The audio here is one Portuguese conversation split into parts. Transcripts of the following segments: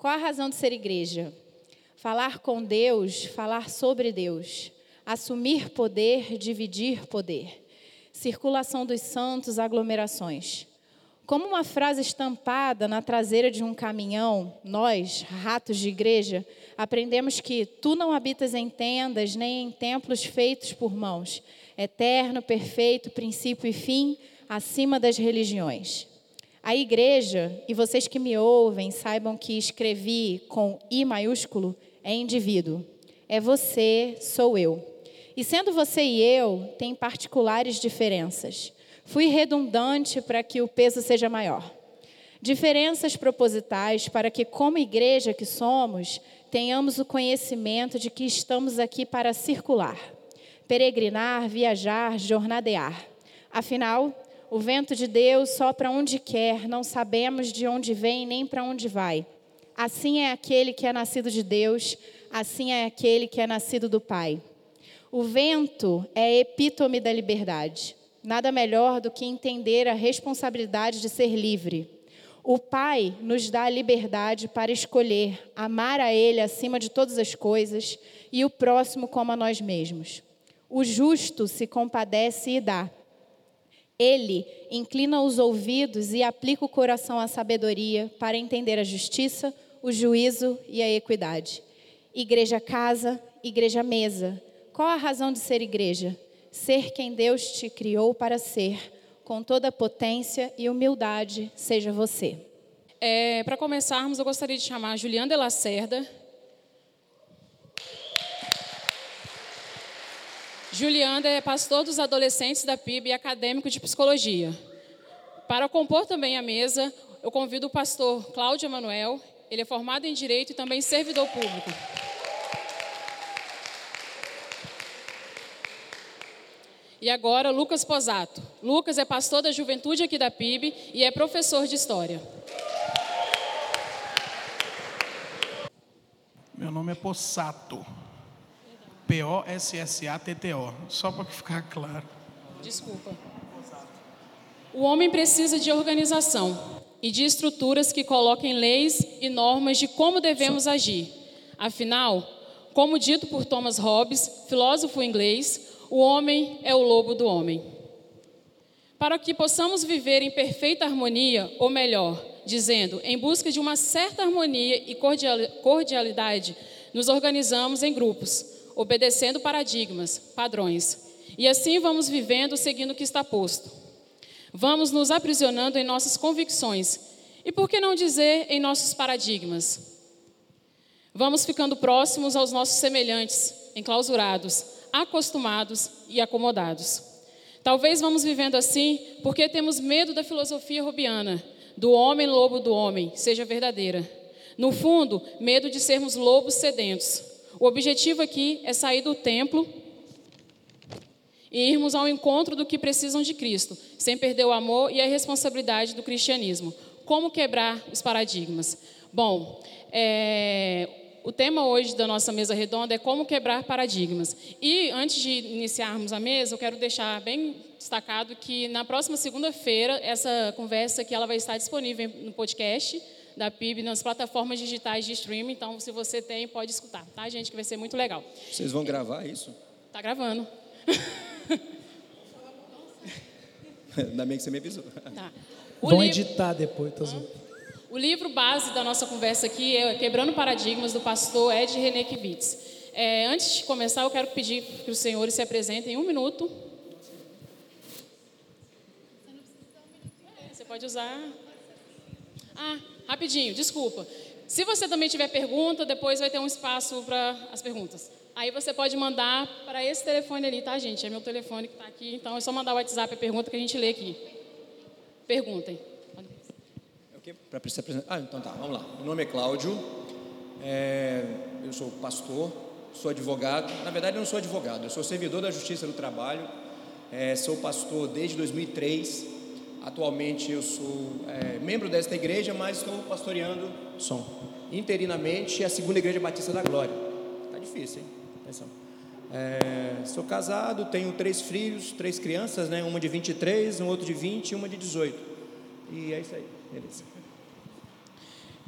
Qual a razão de ser igreja? Falar com Deus, falar sobre Deus, assumir poder, dividir poder, circulação dos santos, aglomerações. Como uma frase estampada na traseira de um caminhão, nós, ratos de igreja, aprendemos que tu não habitas em tendas nem em templos feitos por mãos, eterno, perfeito, princípio e fim, acima das religiões. A igreja, e vocês que me ouvem, saibam que escrevi com I maiúsculo, é indivíduo. É você, sou eu. E sendo você e eu, tem particulares diferenças. Fui redundante para que o peso seja maior. Diferenças propositais para que, como igreja que somos, tenhamos o conhecimento de que estamos aqui para circular, peregrinar, viajar, jornadear. Afinal, o vento de Deus sopra onde quer, não sabemos de onde vem nem para onde vai. Assim é aquele que é nascido de Deus, assim é aquele que é nascido do Pai. O vento é epítome da liberdade. Nada melhor do que entender a responsabilidade de ser livre. O Pai nos dá a liberdade para escolher amar a Ele acima de todas as coisas e o próximo como a nós mesmos. O justo se compadece e dá. Ele inclina os ouvidos e aplica o coração à sabedoria para entender a justiça, o juízo e a equidade. Igreja casa, igreja mesa. Qual a razão de ser igreja? Ser quem Deus te criou para ser, com toda potência e humildade, seja você. É, para começarmos, eu gostaria de chamar Juliana de Lacerda, Julianda é pastor dos adolescentes da PIB e acadêmico de psicologia. Para compor também a mesa, eu convido o pastor Cláudio Emanuel. Ele é formado em Direito e também servidor público. E agora, Lucas Posato. Lucas é pastor da juventude aqui da PIB e é professor de História. Meu nome é Possato. P-O-S-S-A-T-T-O, só para ficar claro. Desculpa. O homem precisa de organização e de estruturas que coloquem leis e normas de como devemos agir. Afinal, como dito por Thomas Hobbes, filósofo inglês, o homem é o lobo do homem. Para que possamos viver em perfeita harmonia, ou melhor, dizendo, em busca de uma certa harmonia e cordialidade, nos organizamos em grupos obedecendo paradigmas, padrões. E assim vamos vivendo seguindo o que está posto. Vamos nos aprisionando em nossas convicções. E por que não dizer em nossos paradigmas? Vamos ficando próximos aos nossos semelhantes, enclausurados, acostumados e acomodados. Talvez vamos vivendo assim porque temos medo da filosofia rubiana, do homem lobo do homem, seja verdadeira. No fundo, medo de sermos lobos sedentos, o objetivo aqui é sair do templo e irmos ao encontro do que precisam de Cristo, sem perder o amor e a responsabilidade do cristianismo. Como quebrar os paradigmas? Bom, é, o tema hoje da nossa mesa redonda é como quebrar paradigmas. E antes de iniciarmos a mesa, eu quero deixar bem destacado que na próxima segunda-feira essa conversa que ela vai estar disponível no podcast da PIB nas plataformas digitais de streaming. Então, se você tem, pode escutar, tá, gente? Que vai ser muito legal. Vocês vão gravar isso? Tá gravando. Ainda bem que você me avisou. Tá. Vão livro... editar depois, tá O livro base da nossa conversa aqui é Quebrando Paradigmas, do pastor Ed René Kivitz. É, antes de começar, eu quero pedir que os senhores se apresentem em um minuto. Você pode usar. Ah, Rapidinho, desculpa. Se você também tiver pergunta, depois vai ter um espaço para as perguntas. Aí você pode mandar para esse telefone ali, tá, gente? É meu telefone que está aqui, então é só mandar o WhatsApp a pergunta que a gente lê aqui. Perguntem. É para Ah, então tá, vamos lá. Meu nome é Cláudio, é... eu sou pastor, sou advogado. Na verdade, eu não sou advogado, eu sou servidor da Justiça do Trabalho, é, sou pastor desde 2003 Atualmente eu sou é, membro desta igreja, mas estou pastoreando som interinamente a segunda igreja Batista da Glória. Tá difícil, hein? Atenção. É, sou casado, tenho três filhos, três crianças, né? Uma de 23, um outro de 20 e uma de 18. E é isso aí, beleza.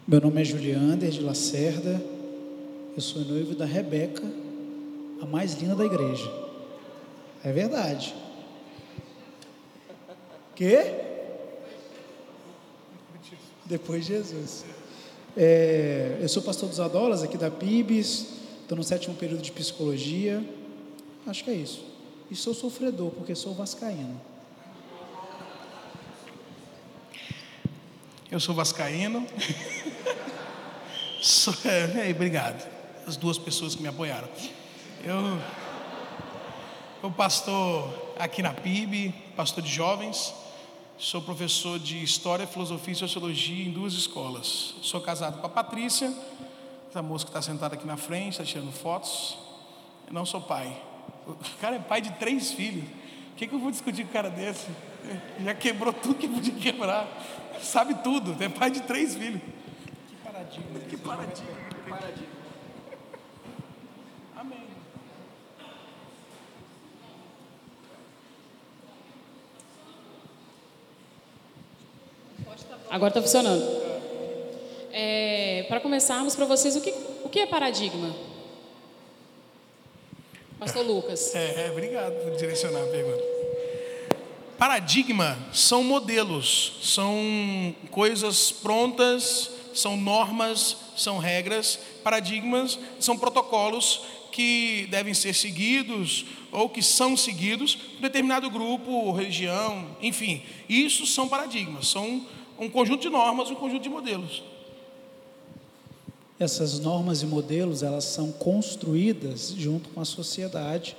Meu nome é Juliander de Lacerda. Eu sou noivo da Rebeca, a mais linda da igreja. É verdade. Quê? Depois de Jesus. É, eu sou pastor dos Adolas, aqui da PIBS. Estou no sétimo período de psicologia. Acho que é isso. E sou sofredor, porque sou vascaíno. Eu sou vascaíno. sou, é, obrigado. As duas pessoas que me apoiaram. Eu, eu pastor aqui na PIB, pastor de jovens. Sou professor de História, Filosofia e Sociologia em duas escolas. Sou casado com a Patrícia, essa moça que está sentada aqui na frente, está tirando fotos. Eu não sou pai. O cara é pai de três filhos. O que, que eu vou discutir com um cara desse? Já quebrou tudo que podia quebrar. Sabe tudo. É pai de três filhos. Que paradigma. Que paradigma. Que paradigma. Agora está funcionando. É, para começarmos, para vocês, o que, o que é paradigma? Pastor Lucas. É, é, obrigado por direcionar a pergunta. Paradigma são modelos, são coisas prontas, são normas, são regras. Paradigmas são protocolos que devem ser seguidos ou que são seguidos por determinado grupo, religião, enfim. Isso são paradigmas, são um conjunto de normas, um conjunto de modelos. Essas normas e modelos, elas são construídas junto com a sociedade.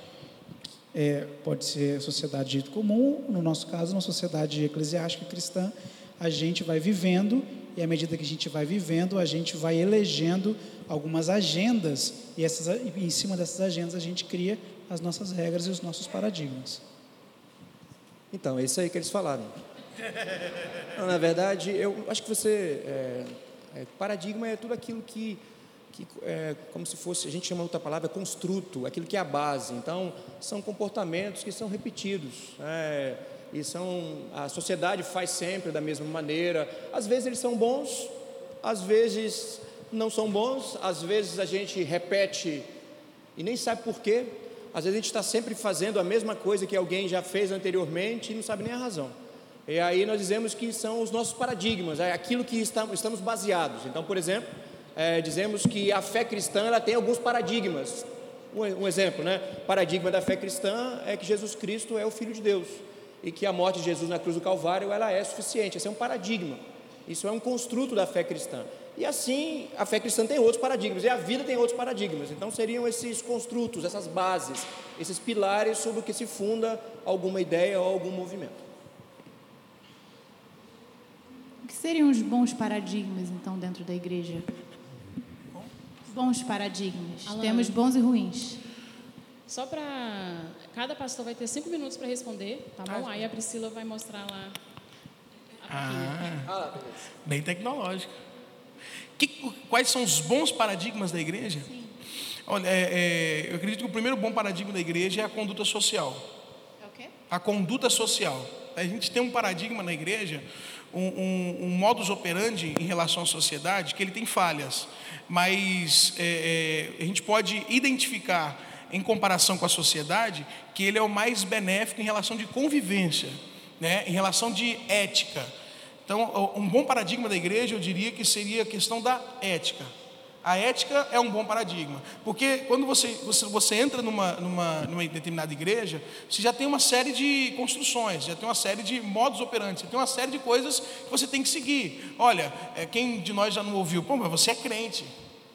É, pode ser sociedade de dito comum, no nosso caso, uma sociedade eclesiástica cristã, a gente vai vivendo e à medida que a gente vai vivendo, a gente vai elegendo algumas agendas e essas, em cima dessas agendas a gente cria as nossas regras e os nossos paradigmas. Então, é isso aí que eles falaram. Não, na verdade, eu acho que você. É, é, paradigma é tudo aquilo que, que é, como se fosse, a gente chama outra palavra, construto, aquilo que é a base. Então, são comportamentos que são repetidos. É, e são, a sociedade faz sempre da mesma maneira. Às vezes eles são bons, às vezes não são bons, às vezes a gente repete e nem sabe por quê. Às vezes a gente está sempre fazendo a mesma coisa que alguém já fez anteriormente e não sabe nem a razão. E aí nós dizemos que são os nossos paradigmas, é aquilo que estamos baseados. Então, por exemplo, é, dizemos que a fé cristã ela tem alguns paradigmas. Um, um exemplo, né? Paradigma da fé cristã é que Jesus Cristo é o Filho de Deus e que a morte de Jesus na cruz do Calvário ela é suficiente. Esse é um paradigma. Isso é um construto da fé cristã. E assim, a fé cristã tem outros paradigmas, e a vida tem outros paradigmas. Então, seriam esses construtos, essas bases, esses pilares sobre o que se funda alguma ideia ou algum movimento. O que seriam os bons paradigmas, então, dentro da igreja? Bons paradigmas. Alana. Temos bons e ruins. Só para. Cada pastor vai ter cinco minutos para responder, tá bom? Aí a Priscila vai mostrar lá. Ah, bem tecnológico. Que- quais são os bons paradigmas da igreja? Olha, é, é, eu acredito que o primeiro bom paradigma da igreja é a conduta social. É o quê? A conduta social. A gente tem um paradigma na igreja, um, um, um modus operandi em relação à sociedade, que ele tem falhas, mas é, é, a gente pode identificar, em comparação com a sociedade, que ele é o mais benéfico em relação de convivência, né? em relação de ética. Então, um bom paradigma da igreja, eu diria que seria a questão da ética. A ética é um bom paradigma, porque quando você, você, você entra numa, numa, numa determinada igreja, você já tem uma série de construções, já tem uma série de modos operantes, você tem uma série de coisas que você tem que seguir. Olha, é, quem de nós já não ouviu? Pô, mas você é crente.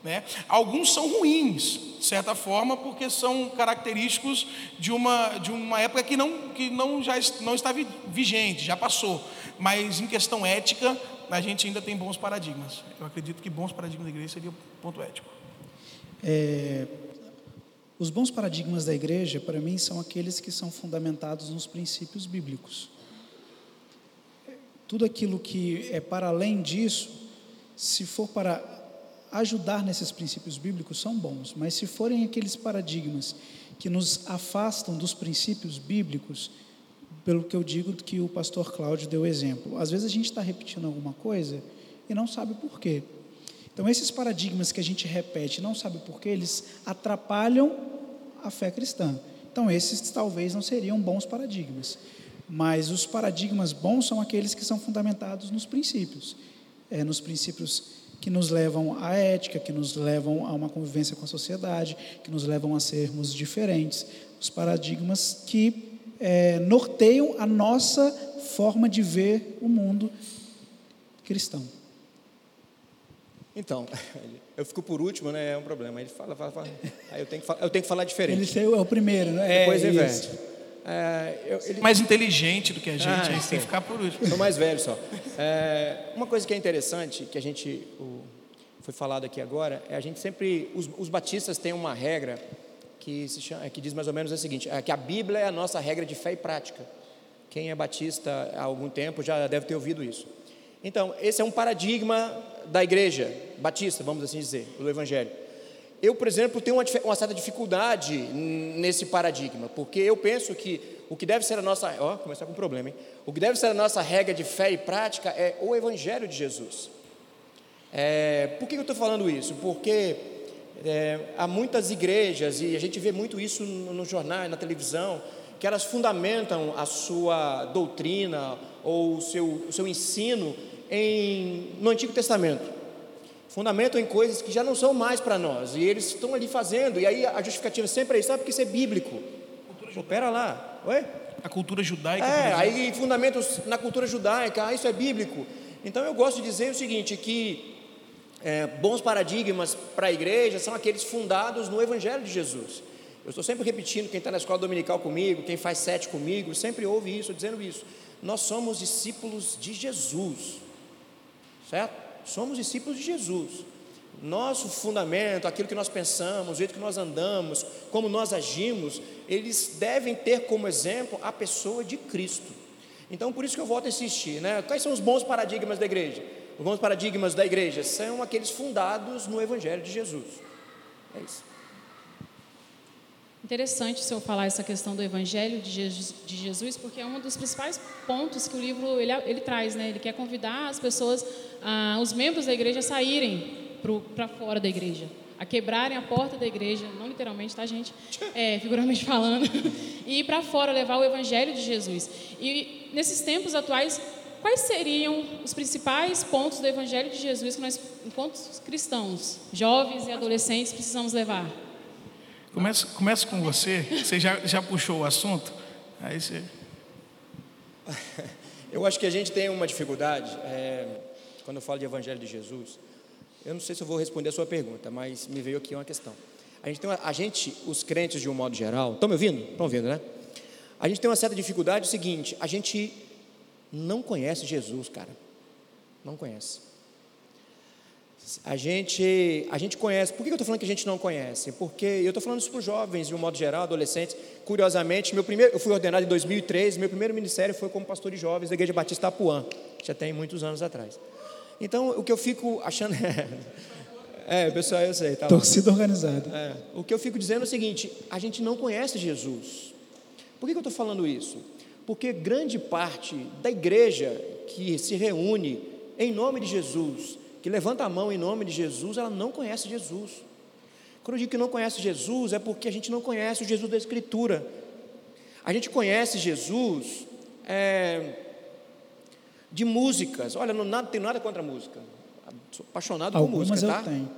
Né? Alguns são ruins, de certa forma, porque são característicos de uma, de uma época que, não, que não, já não está vi- vigente, já passou. Mas em questão ética, a gente ainda tem bons paradigmas. Eu acredito que bons paradigmas da igreja seria o ponto ético. É, os bons paradigmas da igreja, para mim, são aqueles que são fundamentados nos princípios bíblicos. Tudo aquilo que é para além disso, se for para ajudar nesses princípios bíblicos, são bons, mas se forem aqueles paradigmas que nos afastam dos princípios bíblicos, pelo que eu digo que o pastor Cláudio deu exemplo. Às vezes a gente está repetindo alguma coisa e não sabe por quê. Então, esses paradigmas que a gente repete, não sabe por quê, eles atrapalham a fé cristã. Então, esses talvez não seriam bons paradigmas. Mas os paradigmas bons são aqueles que são fundamentados nos princípios. É, nos princípios que nos levam à ética, que nos levam a uma convivência com a sociedade, que nos levam a sermos diferentes. Os paradigmas que é, norteiam a nossa forma de ver o mundo cristão. Então, eu fico por último, né? É um problema. Ele fala, fala, fala. Aí eu tenho que, falar, eu tenho que falar diferente. Ele é o primeiro, né? Depois é, inverte. É, eu, ele... Mais inteligente do que a gente, Ah, aí tem que ficar por último. Sou mais velho só. É, uma coisa que é interessante, que a gente o- foi falado aqui agora, é a gente sempre, os, os batistas têm uma regra que, se chama, que diz mais ou menos o seguinte, é que a Bíblia é a nossa regra de fé e prática. Quem é batista há algum tempo já deve ter ouvido isso. Então, esse é um paradigma da igreja batista, vamos assim dizer, do Evangelho. Eu, por exemplo, tenho uma, uma certa dificuldade nesse paradigma, porque eu penso que o que deve ser a nossa. Ó, começar com um problema, hein? O que deve ser a nossa regra de fé e prática é o Evangelho de Jesus. É, por que eu estou falando isso? Porque é, há muitas igrejas, e a gente vê muito isso no, no jornal, na televisão, que elas fundamentam a sua doutrina ou o seu, o seu ensino em, no Antigo Testamento fundamentam em coisas que já não são mais para nós, e eles estão ali fazendo, e aí a justificativa sempre é isso, sabe porque isso é bíblico. Pô, pera lá, oi? A cultura judaica, É, aí fundamentos na cultura judaica, ah, isso é bíblico. Então eu gosto de dizer o seguinte, que é, bons paradigmas para a igreja são aqueles fundados no Evangelho de Jesus. Eu estou sempre repetindo, quem está na escola dominical comigo, quem faz sete comigo, sempre ouve isso, dizendo isso. Nós somos discípulos de Jesus, certo? Somos discípulos de Jesus. Nosso fundamento, aquilo que nós pensamos, o jeito que nós andamos, como nós agimos, eles devem ter como exemplo a pessoa de Cristo. Então, por isso que eu volto a insistir, né? Quais são os bons paradigmas da igreja? Bons paradigmas da igreja são aqueles fundados no Evangelho de Jesus. É isso. Interessante o senhor falar essa questão do Evangelho de Jesus, porque é um dos principais pontos que o livro ele, ele traz, né? Ele quer convidar as pessoas, ah, os membros da igreja a saírem para fora da igreja, a quebrarem a porta da igreja, não literalmente, tá, gente? É, falando, e ir para fora levar o Evangelho de Jesus. E nesses tempos atuais, quais seriam os principais pontos do Evangelho de Jesus que nós, enquanto cristãos, jovens e adolescentes, precisamos levar? Começa, começa com você, você já, já puxou o assunto, aí você... Eu acho que a gente tem uma dificuldade, é, quando eu falo de Evangelho de Jesus, eu não sei se eu vou responder a sua pergunta, mas me veio aqui uma questão. A gente, tem uma, a gente os crentes de um modo geral, estão me ouvindo? Estão ouvindo, né? A gente tem uma certa dificuldade, é o seguinte, a gente não conhece Jesus, cara. Não conhece. A gente, a gente conhece. Por que eu estou falando que a gente não conhece? Porque eu estou falando isso para os jovens, de um modo geral, adolescentes. Curiosamente, meu primeiro, eu fui ordenado em 2003, meu primeiro ministério foi como pastor de jovens da Igreja Batista Apuã, já tem muitos anos atrás. Então, o que eu fico achando. é, pessoal, eu sei. Tá. Torcida organizada. É, o que eu fico dizendo é o seguinte: a gente não conhece Jesus. Por que, que eu estou falando isso? Porque grande parte da igreja que se reúne em nome de Jesus, que levanta a mão em nome de Jesus, ela não conhece Jesus. Quando eu digo que não conhece Jesus, é porque a gente não conhece o Jesus da Escritura. A gente conhece Jesus é, de músicas. Olha, não nada, tenho nada contra a música. Sou apaixonado por Algumas música, eu tá? tenho.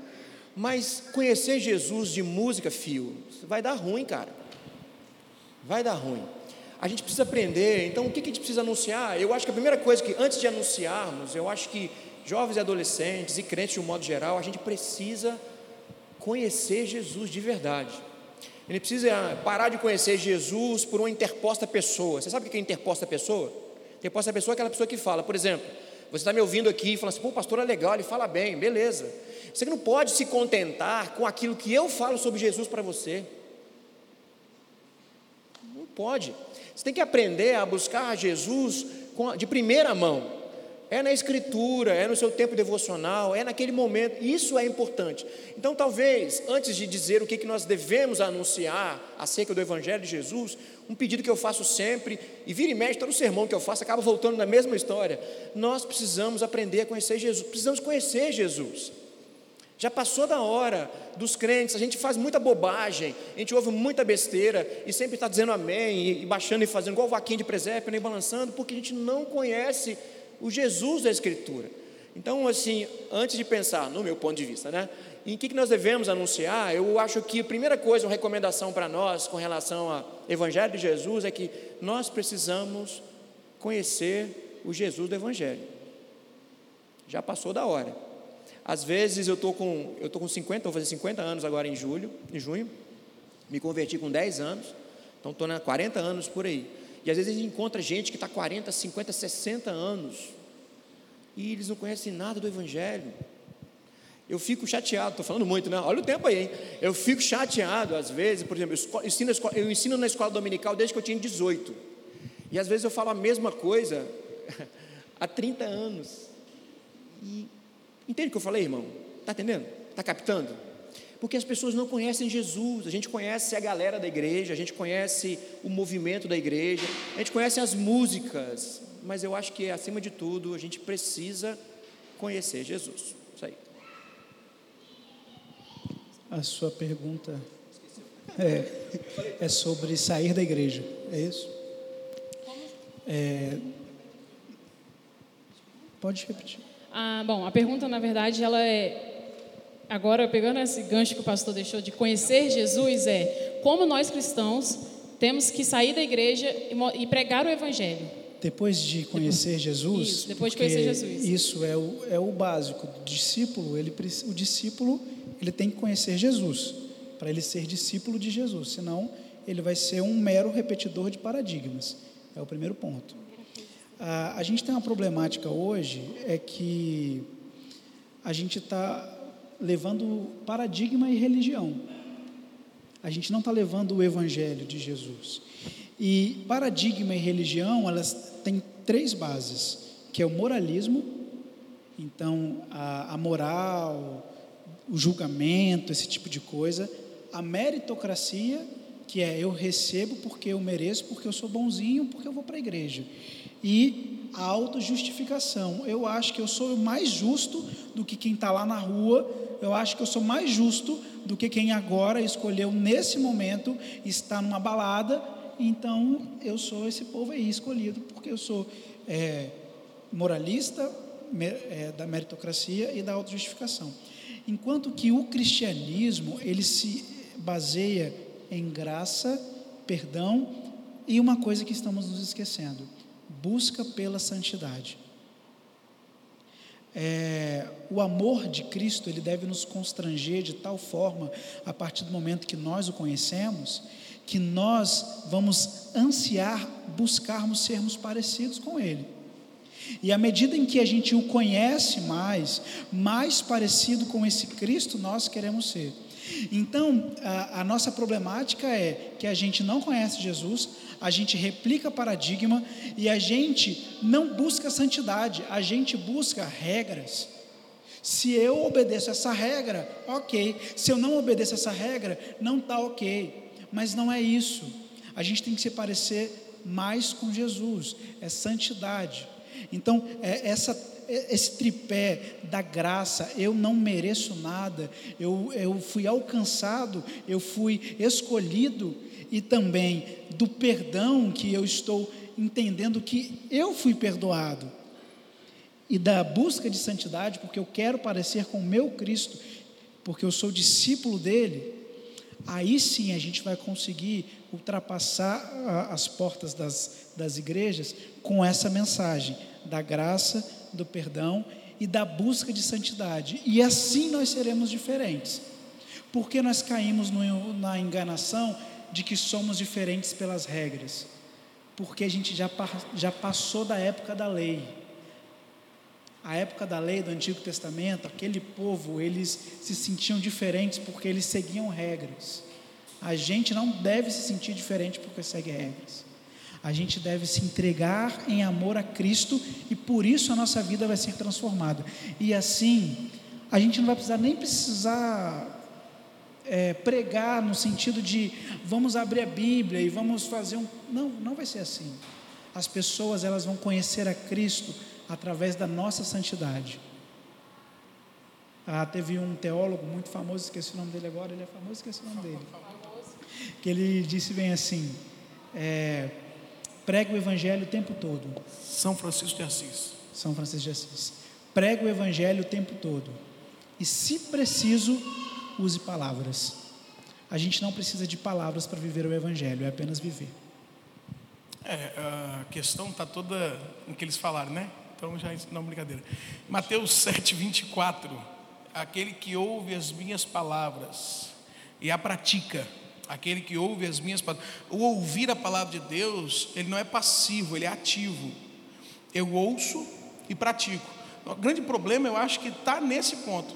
Mas conhecer Jesus de música, fio, vai dar ruim, cara. Vai dar ruim. A gente precisa aprender. Então, o que a gente precisa anunciar? Eu acho que a primeira coisa que, antes de anunciarmos, eu acho que jovens e adolescentes e crentes de um modo geral, a gente precisa conhecer Jesus de verdade. Ele precisa parar de conhecer Jesus por uma interposta pessoa. Você sabe o que é interposta pessoa? Interposta pessoa é aquela pessoa que fala, por exemplo, você está me ouvindo aqui e fala assim, pô, o pastor é legal, ele fala bem, beleza. Você não pode se contentar com aquilo que eu falo sobre Jesus para você. Não pode. Você tem que aprender a buscar Jesus de primeira mão. É na escritura, é no seu tempo devocional, é naquele momento. Isso é importante. Então, talvez, antes de dizer o que nós devemos anunciar acerca do Evangelho de Jesus, um pedido que eu faço sempre, e vira e mexe, todo sermão que eu faço acaba voltando na mesma história. Nós precisamos aprender a conhecer Jesus, precisamos conhecer Jesus. Já passou da hora dos crentes, a gente faz muita bobagem, a gente ouve muita besteira e sempre está dizendo amém, e, baixando e fazendo igual o vaquinho de presépio, nem balançando, porque a gente não conhece o Jesus da Escritura. Então, assim, antes de pensar, no meu ponto de vista, né, em que, que nós devemos anunciar, eu acho que a primeira coisa, uma recomendação para nós com relação ao Evangelho de Jesus é que nós precisamos conhecer o Jesus do Evangelho. Já passou da hora. Às vezes eu estou com, eu tô com 50, vou fazer 50 anos agora em julho, em junho. Me converti com 10 anos, então estou na 40 anos por aí. E às vezes a gente encontra gente que está 40, 50, 60 anos e eles não conhecem nada do Evangelho. Eu fico chateado, estou falando muito, né? Olha o tempo aí, hein? Eu fico chateado, às vezes, por exemplo, eu ensino, eu ensino na escola dominical desde que eu tinha 18. E às vezes eu falo a mesma coisa há 30 anos. E Entende o que eu falei, irmão? Está entendendo? Está captando? Porque as pessoas não conhecem Jesus, a gente conhece a galera da igreja, a gente conhece o movimento da igreja, a gente conhece as músicas, mas eu acho que acima de tudo a gente precisa conhecer Jesus. Isso aí. A sua pergunta é, é sobre sair da igreja, é isso? É, pode repetir. Ah, bom, a pergunta, na verdade, ela é. Agora, pegando esse gancho que o pastor deixou de conhecer Jesus, é como nós cristãos temos que sair da igreja e pregar o evangelho. Depois de conhecer Jesus, isso, depois de conhecer Jesus. Isso é o, é o básico. O discípulo, ele, o discípulo, ele tem que conhecer Jesus para ele ser discípulo de Jesus. Senão, ele vai ser um mero repetidor de paradigmas. É o primeiro ponto. A, a gente tem uma problemática hoje, é que a gente está levando paradigma e religião. A gente não está levando o evangelho de Jesus. E paradigma e religião, elas têm três bases, que é o moralismo, então a, a moral, o julgamento, esse tipo de coisa, a meritocracia, que é eu recebo porque eu mereço, porque eu sou bonzinho, porque eu vou para a igreja e a autojustificação. Eu acho que eu sou mais justo do que quem está lá na rua, eu acho que eu sou mais justo do que quem agora escolheu nesse momento estar numa balada, então eu sou esse povo aí escolhido, porque eu sou é, moralista é, da meritocracia e da autojustificação. Enquanto que o cristianismo, ele se baseia em graça, perdão e uma coisa que estamos nos esquecendo, busca pela santidade. É, o amor de Cristo ele deve nos constranger de tal forma, a partir do momento que nós o conhecemos, que nós vamos ansiar buscarmos sermos parecidos com Ele. E à medida em que a gente o conhece mais, mais parecido com esse Cristo nós queremos ser. Então, a, a, nossa problemática é que a gente não conhece Jesus, a gente replica paradigma e a gente não busca santidade, a gente busca regras. Se eu obedeço essa regra, ok. Se eu não obedeço essa regra, não está ok. Mas não é isso. A gente tem que se parecer mais com Jesus, é santidade. Então, é essa esse tripé da graça, eu não mereço nada, eu, eu fui alcançado, eu fui escolhido, e também do perdão que eu estou entendendo que eu fui perdoado, e da busca de santidade, porque eu quero parecer com o meu Cristo, porque eu sou discípulo dele, aí sim a gente vai conseguir ultrapassar as portas das, das igrejas com essa mensagem da graça, do perdão e da busca de santidade. E assim nós seremos diferentes. Porque nós caímos no, na enganação de que somos diferentes pelas regras. Porque a gente já, já passou da época da lei. A época da lei do Antigo Testamento, aquele povo, eles se sentiam diferentes porque eles seguiam regras. A gente não deve se sentir diferente porque segue regras. A gente deve se entregar em amor a Cristo e por isso a nossa vida vai ser transformada. E assim, a gente não vai precisar nem precisar é, pregar no sentido de vamos abrir a Bíblia e vamos fazer um. Não, não vai ser assim. As pessoas elas vão conhecer a Cristo através da nossa santidade. Ah, teve um teólogo muito famoso, esqueci o nome dele agora, ele é famoso, esqueci o nome dele. Que ele disse bem assim: é, prega o evangelho o tempo todo. São Francisco de Assis. São Francisco de Assis. Prega o evangelho o tempo todo. E se preciso, use palavras. A gente não precisa de palavras para viver o evangelho, é apenas viver. É, a questão está toda no que eles falaram, né? Então já não brincadeira. Mateus 7, 24. Aquele que ouve as minhas palavras e a pratica, aquele que ouve as minhas palavras. O ouvir a palavra de Deus, ele não é passivo, ele é ativo. Eu ouço e pratico. O grande problema, eu acho que está nesse ponto.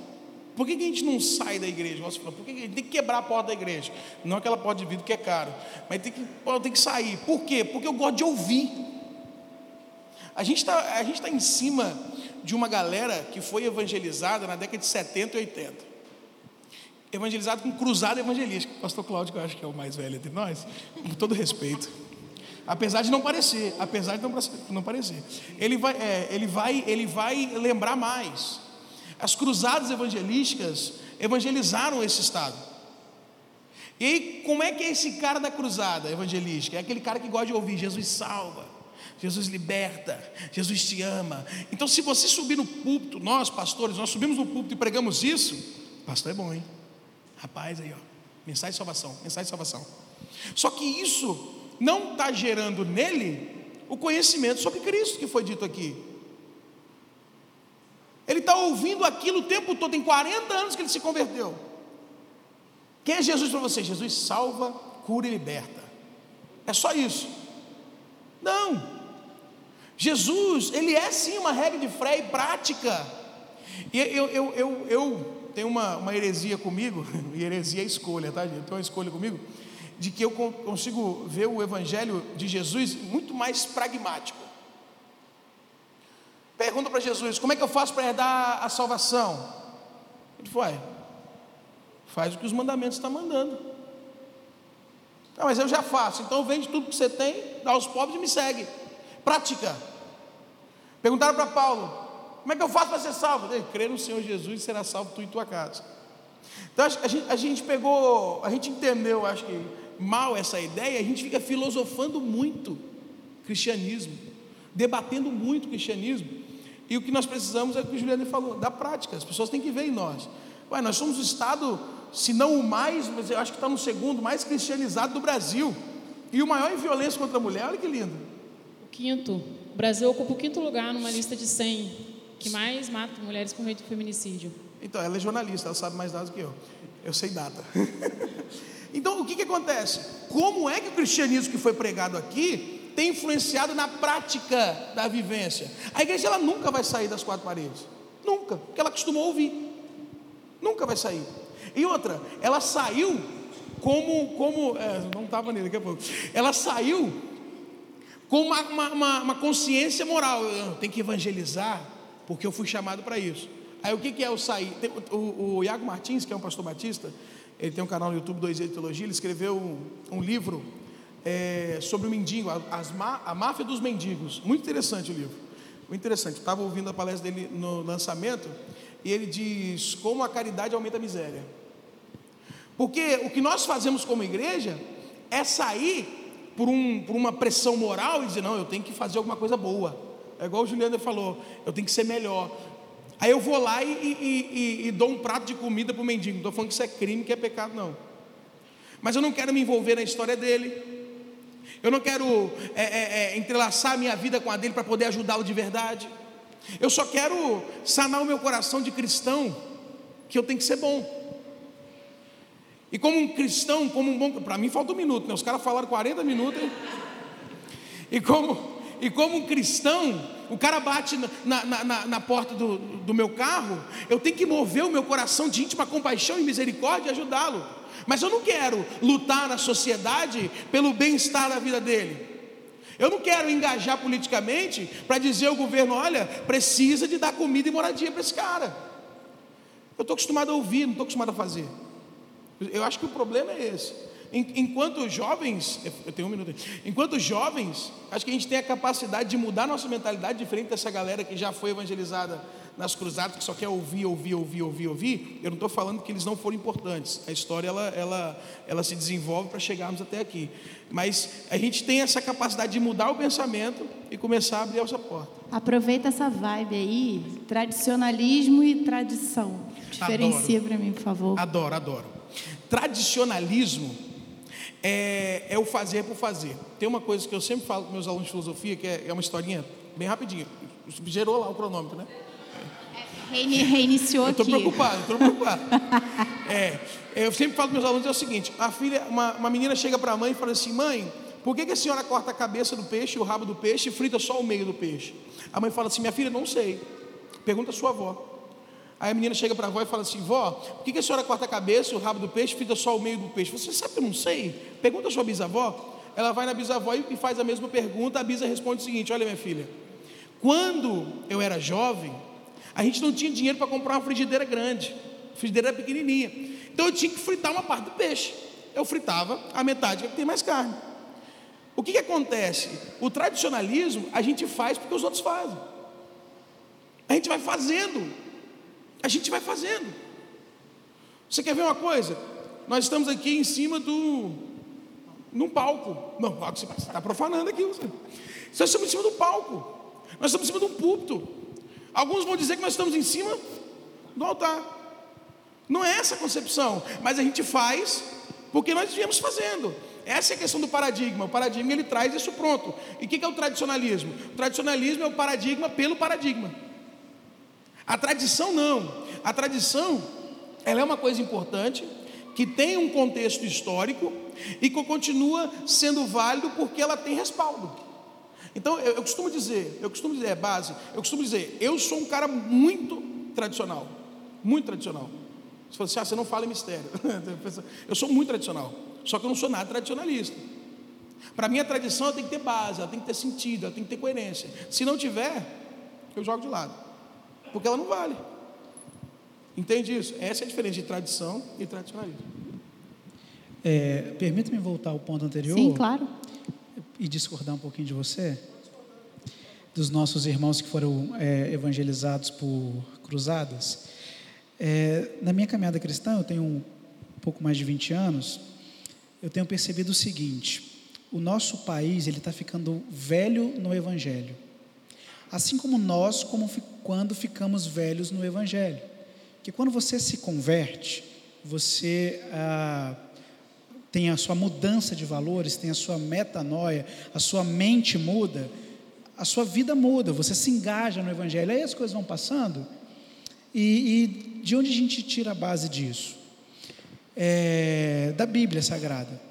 Por que, que, a gente não sai da igreja? Por que, que a gente tem que quebrar a porta da igreja? Não aquela porta de vidro que é caro, mas tem que, tem que sair. Por quê? Porque eu gosto de ouvir. A gente está tá em cima de uma galera que foi evangelizada na década de 70 e 80. Evangelizado com cruzada evangelística. Pastor Cláudio, que eu acho que é o mais velho entre nós, com todo respeito. Apesar de não parecer, apesar de não, não parecer. Ele vai, é, ele, vai, ele vai lembrar mais. As cruzadas evangelísticas evangelizaram esse estado. E aí, como é que é esse cara da cruzada evangelística? É aquele cara que gosta de ouvir: Jesus salva, Jesus liberta, Jesus te ama. Então, se você subir no púlpito, nós pastores, nós subimos no púlpito e pregamos isso, pastor é bom, hein? Rapaz, aí, ó, mensagem de salvação, mensagem de salvação. Só que isso não está gerando nele o conhecimento sobre Cristo que foi dito aqui. Ele está ouvindo aquilo o tempo todo, tem 40 anos que ele se converteu. Quem é Jesus para você? Jesus salva, cura e liberta. É só isso. Não. Jesus, ele é sim uma regra de fé e prática. E eu, eu, eu, eu tenho uma, uma heresia comigo, e heresia é escolha, tá, gente? Tem uma escolha comigo, de que eu consigo ver o evangelho de Jesus muito mais pragmático. Pergunta para Jesus: Como é que eu faço para herdar a salvação? Ele foi: Faz o que os mandamentos estão mandando. Não, mas eu já faço, então vende tudo que você tem, dá aos pobres e me segue. Prática. Perguntaram para Paulo: Como é que eu faço para ser salvo? Crê no Senhor Jesus e será salvo tu e tua casa. Então a gente, a gente pegou, a gente entendeu, acho que mal essa ideia, a gente fica filosofando muito cristianismo, debatendo muito cristianismo. E o que nós precisamos é o que o Juliano falou, da prática. As pessoas têm que ver em nós. Ué, nós somos o estado, se não o mais, mas eu acho que está no segundo, mais cristianizado do Brasil. E o maior em violência contra a mulher, olha que lindo. O quinto. O Brasil ocupa o quinto lugar numa lista de 100 que mais mata mulheres por meio de feminicídio. Então, ela é jornalista, ela sabe mais dados que eu. Eu sei data. então, o que, que acontece? Como é que o cristianismo que foi pregado aqui tem influenciado na prática da vivência. A igreja ela nunca vai sair das quatro paredes. Nunca, porque ela costumou ouvir. Nunca vai sair. E outra, ela saiu como, como é, não estava nele daqui a pouco. Ela saiu com uma, uma, uma, uma consciência moral. Tenho que evangelizar, porque eu fui chamado para isso. Aí o que, que é o sair? Tem, o, o, Iago Martins, que é um pastor batista, ele tem um canal no YouTube, Dois de Teologia, ele escreveu um, um livro é, sobre o mendigo, a, a máfia dos mendigos. Muito interessante o livro. Muito interessante. Estava ouvindo a palestra dele no lançamento e ele diz como a caridade aumenta a miséria. Porque o que nós fazemos como igreja é sair por, um, por uma pressão moral e dizer, não, eu tenho que fazer alguma coisa boa. É igual o Juliano falou, eu tenho que ser melhor. Aí eu vou lá e, e, e, e dou um prato de comida para o mendigo. Não estou falando que isso é crime, que é pecado, não. Mas eu não quero me envolver na história dele. Eu não quero é, é, é, entrelaçar a minha vida com a dele para poder ajudá-lo de verdade. Eu só quero sanar o meu coração de cristão, que eu tenho que ser bom. E como um cristão, como um bom. Para mim falta um minuto, né? Os caras falaram 40 minutos. Hein? E como, e como um cristão, o cara bate na, na, na, na porta do, do meu carro, eu tenho que mover o meu coração de íntima compaixão e misericórdia e ajudá-lo. Mas eu não quero lutar na sociedade pelo bem-estar da vida dele. Eu não quero engajar politicamente para dizer ao governo: olha, precisa de dar comida e moradia para esse cara. Eu estou acostumado a ouvir, não estou acostumado a fazer. Eu acho que o problema é esse. Enquanto jovens, eu tenho um minuto aí. Enquanto jovens, acho que a gente tem a capacidade de mudar nossa mentalidade diferente dessa galera que já foi evangelizada nas cruzadas que só quer ouvir, ouvir, ouvir, ouvir, ouvir, eu não estou falando que eles não foram importantes. A história ela, ela, ela se desenvolve para chegarmos até aqui. Mas a gente tem essa capacidade de mudar o pensamento e começar a abrir essa porta. Aproveita essa vibe aí, tradicionalismo e tradição. Diferencia para mim, por favor. Adoro, adoro. Tradicionalismo é, é, o fazer por fazer. Tem uma coisa que eu sempre falo com meus alunos de filosofia, que é, é uma historinha bem rapidinha. Gerou lá o cronômetro, né? Reini, reiniciou aqui. Estou preocupado, estou preocupado. é, eu sempre falo para meus alunos é o seguinte: a filha, uma, uma menina chega para a mãe e fala assim, mãe, por que, que a senhora corta a cabeça do peixe, o rabo do peixe e frita só o meio do peixe? A mãe fala assim, minha filha, não sei. Pergunta a sua avó. Aí a menina chega para a avó e fala assim: Vó, por que, a senhora corta a cabeça, o rabo do peixe, frita só o meio do peixe? Você sabe que eu não sei? Pergunta a sua bisavó. Ela vai na bisavó e faz a mesma pergunta. A bisa responde o seguinte: Olha, minha filha, quando eu era jovem, a gente não tinha dinheiro para comprar uma frigideira grande, frigideira pequenininha. Então eu tinha que fritar uma parte do peixe. Eu fritava a metade, que tem mais carne. O que, que acontece? O tradicionalismo a gente faz porque os outros fazem. A gente vai fazendo. A gente vai fazendo. Você quer ver uma coisa? Nós estamos aqui em cima do. num palco. Não, você está profanando aqui. Você. Nós estamos em cima do palco. Nós estamos em cima de um púlpito. Alguns vão dizer que nós estamos em cima do altar. Não é essa a concepção, mas a gente faz porque nós viemos fazendo. Essa é a questão do paradigma. O paradigma ele traz isso pronto. E o que é o tradicionalismo? O tradicionalismo é o paradigma pelo paradigma. A tradição não. A tradição ela é uma coisa importante que tem um contexto histórico e que continua sendo válido porque ela tem respaldo. Então, eu, eu, costumo dizer, eu costumo dizer, é base, eu costumo dizer, eu sou um cara muito tradicional, muito tradicional. Você fala assim, ah, você não fala em mistério. eu sou muito tradicional, só que eu não sou nada tradicionalista. Para mim, a tradição tem que ter base, ela tem que ter sentido, ela tem que ter coerência. Se não tiver, eu jogo de lado, porque ela não vale. Entende isso? Essa é a diferença de tradição e tradicionalismo. É, Permita-me voltar ao ponto anterior. Sim, claro e discordar um pouquinho de você, dos nossos irmãos que foram é, evangelizados por cruzadas. É, na minha caminhada cristã, eu tenho um pouco mais de 20 anos, eu tenho percebido o seguinte: o nosso país ele está ficando velho no Evangelho, assim como nós, como quando ficamos velhos no Evangelho. Que quando você se converte, você ah, tem a sua mudança de valores, tem a sua metanoia, a sua mente muda, a sua vida muda, você se engaja no Evangelho. Aí as coisas vão passando, e, e de onde a gente tira a base disso? É, da Bíblia Sagrada.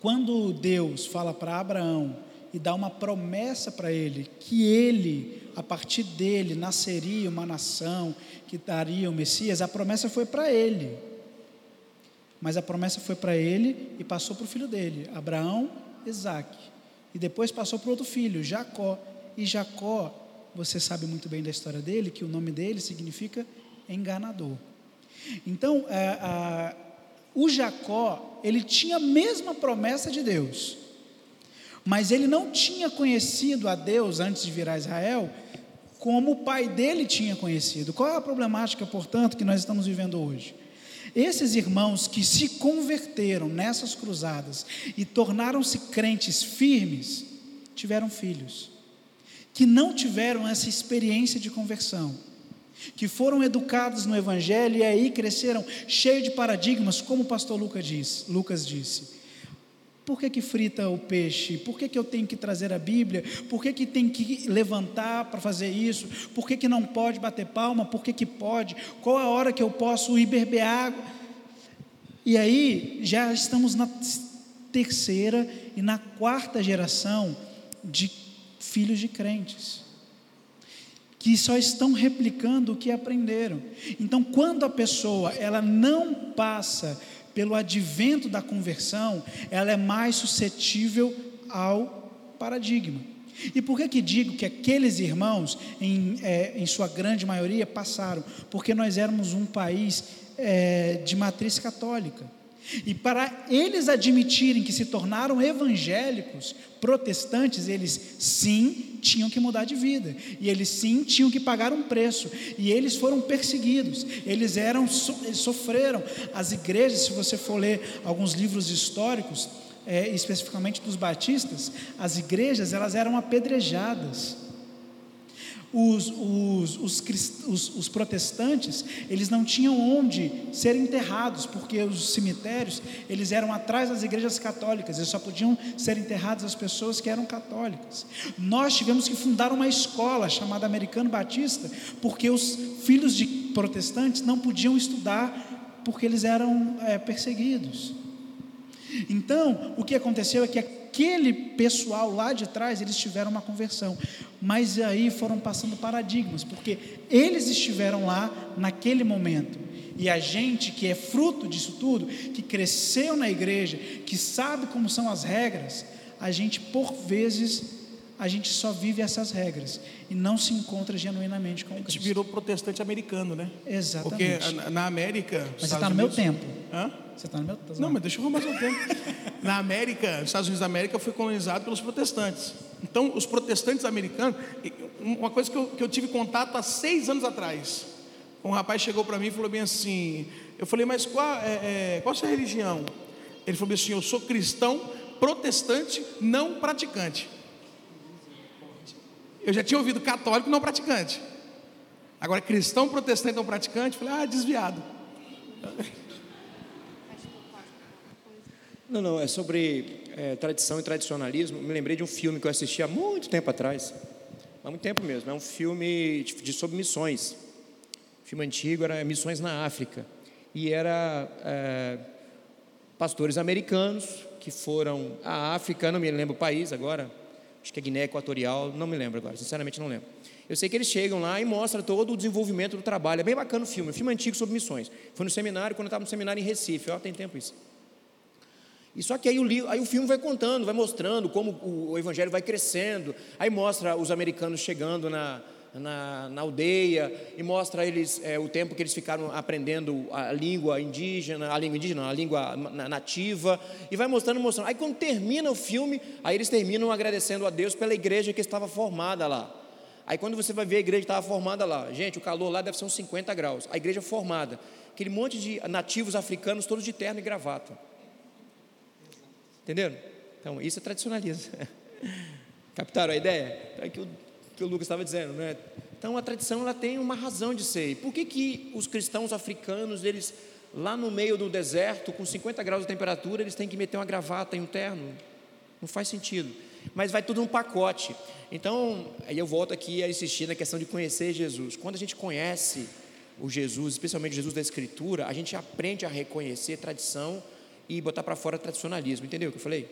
Quando Deus fala para Abraão e dá uma promessa para ele, que ele, a partir dele, nasceria uma nação, que daria o Messias, a promessa foi para ele. Mas a promessa foi para ele e passou para o filho dele, Abraão, Isaac. E depois passou para outro filho, Jacó. E Jacó, você sabe muito bem da história dele, que o nome dele significa enganador. Então, é, a, o Jacó, ele tinha a mesma promessa de Deus, mas ele não tinha conhecido a Deus antes de virar Israel, como o pai dele tinha conhecido. Qual é a problemática, portanto, que nós estamos vivendo hoje? Esses irmãos que se converteram nessas cruzadas e tornaram-se crentes firmes, tiveram filhos, que não tiveram essa experiência de conversão, que foram educados no Evangelho e aí cresceram cheios de paradigmas, como o pastor Lucas disse. Lucas disse por que, que frita o peixe? Por que, que eu tenho que trazer a Bíblia? Por que, que tem que levantar para fazer isso? Por que, que não pode bater palma? Por que, que pode? Qual a hora que eu posso ir beber água? E aí já estamos na terceira e na quarta geração de filhos de crentes que só estão replicando o que aprenderam. Então, quando a pessoa ela não passa pelo advento da conversão, ela é mais suscetível ao paradigma. E por que, que digo que aqueles irmãos, em, é, em sua grande maioria, passaram? Porque nós éramos um país é, de matriz católica. E para eles admitirem que se tornaram evangélicos, protestantes, eles sim tinham que mudar de vida. E eles sim tinham que pagar um preço. E eles foram perseguidos. Eles eram sofreram. As igrejas, se você for ler alguns livros históricos, é, especificamente dos batistas, as igrejas elas eram apedrejadas os, os, os, os, os, protestantes, eles não tinham onde ser enterrados, porque os cemitérios, eles eram atrás das igrejas católicas, eles só podiam ser enterrados as pessoas que eram católicas. Nós tivemos que fundar uma escola chamada Americano Batista, porque os filhos de protestantes não podiam estudar, porque eles eram é, perseguidos. Então, o que aconteceu é que aquele pessoal lá de trás, eles tiveram uma conversão, mas aí foram passando paradigmas, porque eles estiveram lá naquele momento. E a gente que é fruto disso tudo, que cresceu na igreja, que sabe como são as regras, a gente por vezes a gente só vive essas regras e não se encontra genuinamente com Cristo. A gente virou protestante americano, né? Exatamente. Porque na América. Mas você está no meu tempo. Hã? Você está no meu tempo. Não, mas deixa eu arrumar seu tempo. na América, os Estados Unidos da América foi colonizado pelos protestantes. Então, os protestantes americanos. Uma coisa que eu, que eu tive contato há seis anos atrás. Um rapaz chegou para mim e falou bem assim. Eu falei, mas qual, é, é, qual a sua religião? Ele falou assim: eu sou cristão, protestante, não praticante. Eu já tinha ouvido católico não praticante. Agora, cristão protestante não praticante, falei, ah, desviado. Não, não, é sobre é, tradição e tradicionalismo. Me lembrei de um filme que eu assisti há muito tempo atrás. Há muito tempo mesmo. É um filme de, de sobre missões. O filme antigo era Missões na África. E era é, pastores americanos que foram à África, não me lembro o país agora, acho que é Guiné Equatorial, não me lembro agora, sinceramente não lembro. Eu sei que eles chegam lá e mostram todo o desenvolvimento do trabalho. É bem bacana o filme, um filme antigo sobre missões. Foi no seminário, quando eu estava no seminário em Recife, ó, tem tempo isso. E só que aí o, aí o filme vai contando, vai mostrando como o, o evangelho vai crescendo. Aí mostra os americanos chegando na, na, na, aldeia e mostra eles é, o tempo que eles ficaram aprendendo a língua indígena, a língua indígena, a língua nativa, e vai mostrando, mostrando. Aí quando termina o filme, aí eles terminam agradecendo a Deus pela igreja que estava formada lá. Aí quando você vai ver a igreja estava formada lá, gente, o calor lá deve ser uns 50 graus. A igreja formada, aquele monte de nativos africanos, todos de terno e gravata. Entenderam? Então, isso é tradicionalismo. Captaram a ideia? É que o que o Lucas estava dizendo, né? Então a tradição ela tem uma razão de ser. Por que, que os cristãos africanos, eles lá no meio do deserto, com 50 graus de temperatura, eles têm que meter uma gravata em um terno? Não faz sentido. Mas vai tudo num pacote. Então, aí eu volto aqui a insistir na questão de conhecer Jesus. Quando a gente conhece o Jesus, especialmente Jesus da Escritura, a gente aprende a reconhecer tradição e botar para fora tradicionalismo. Entendeu o que eu falei?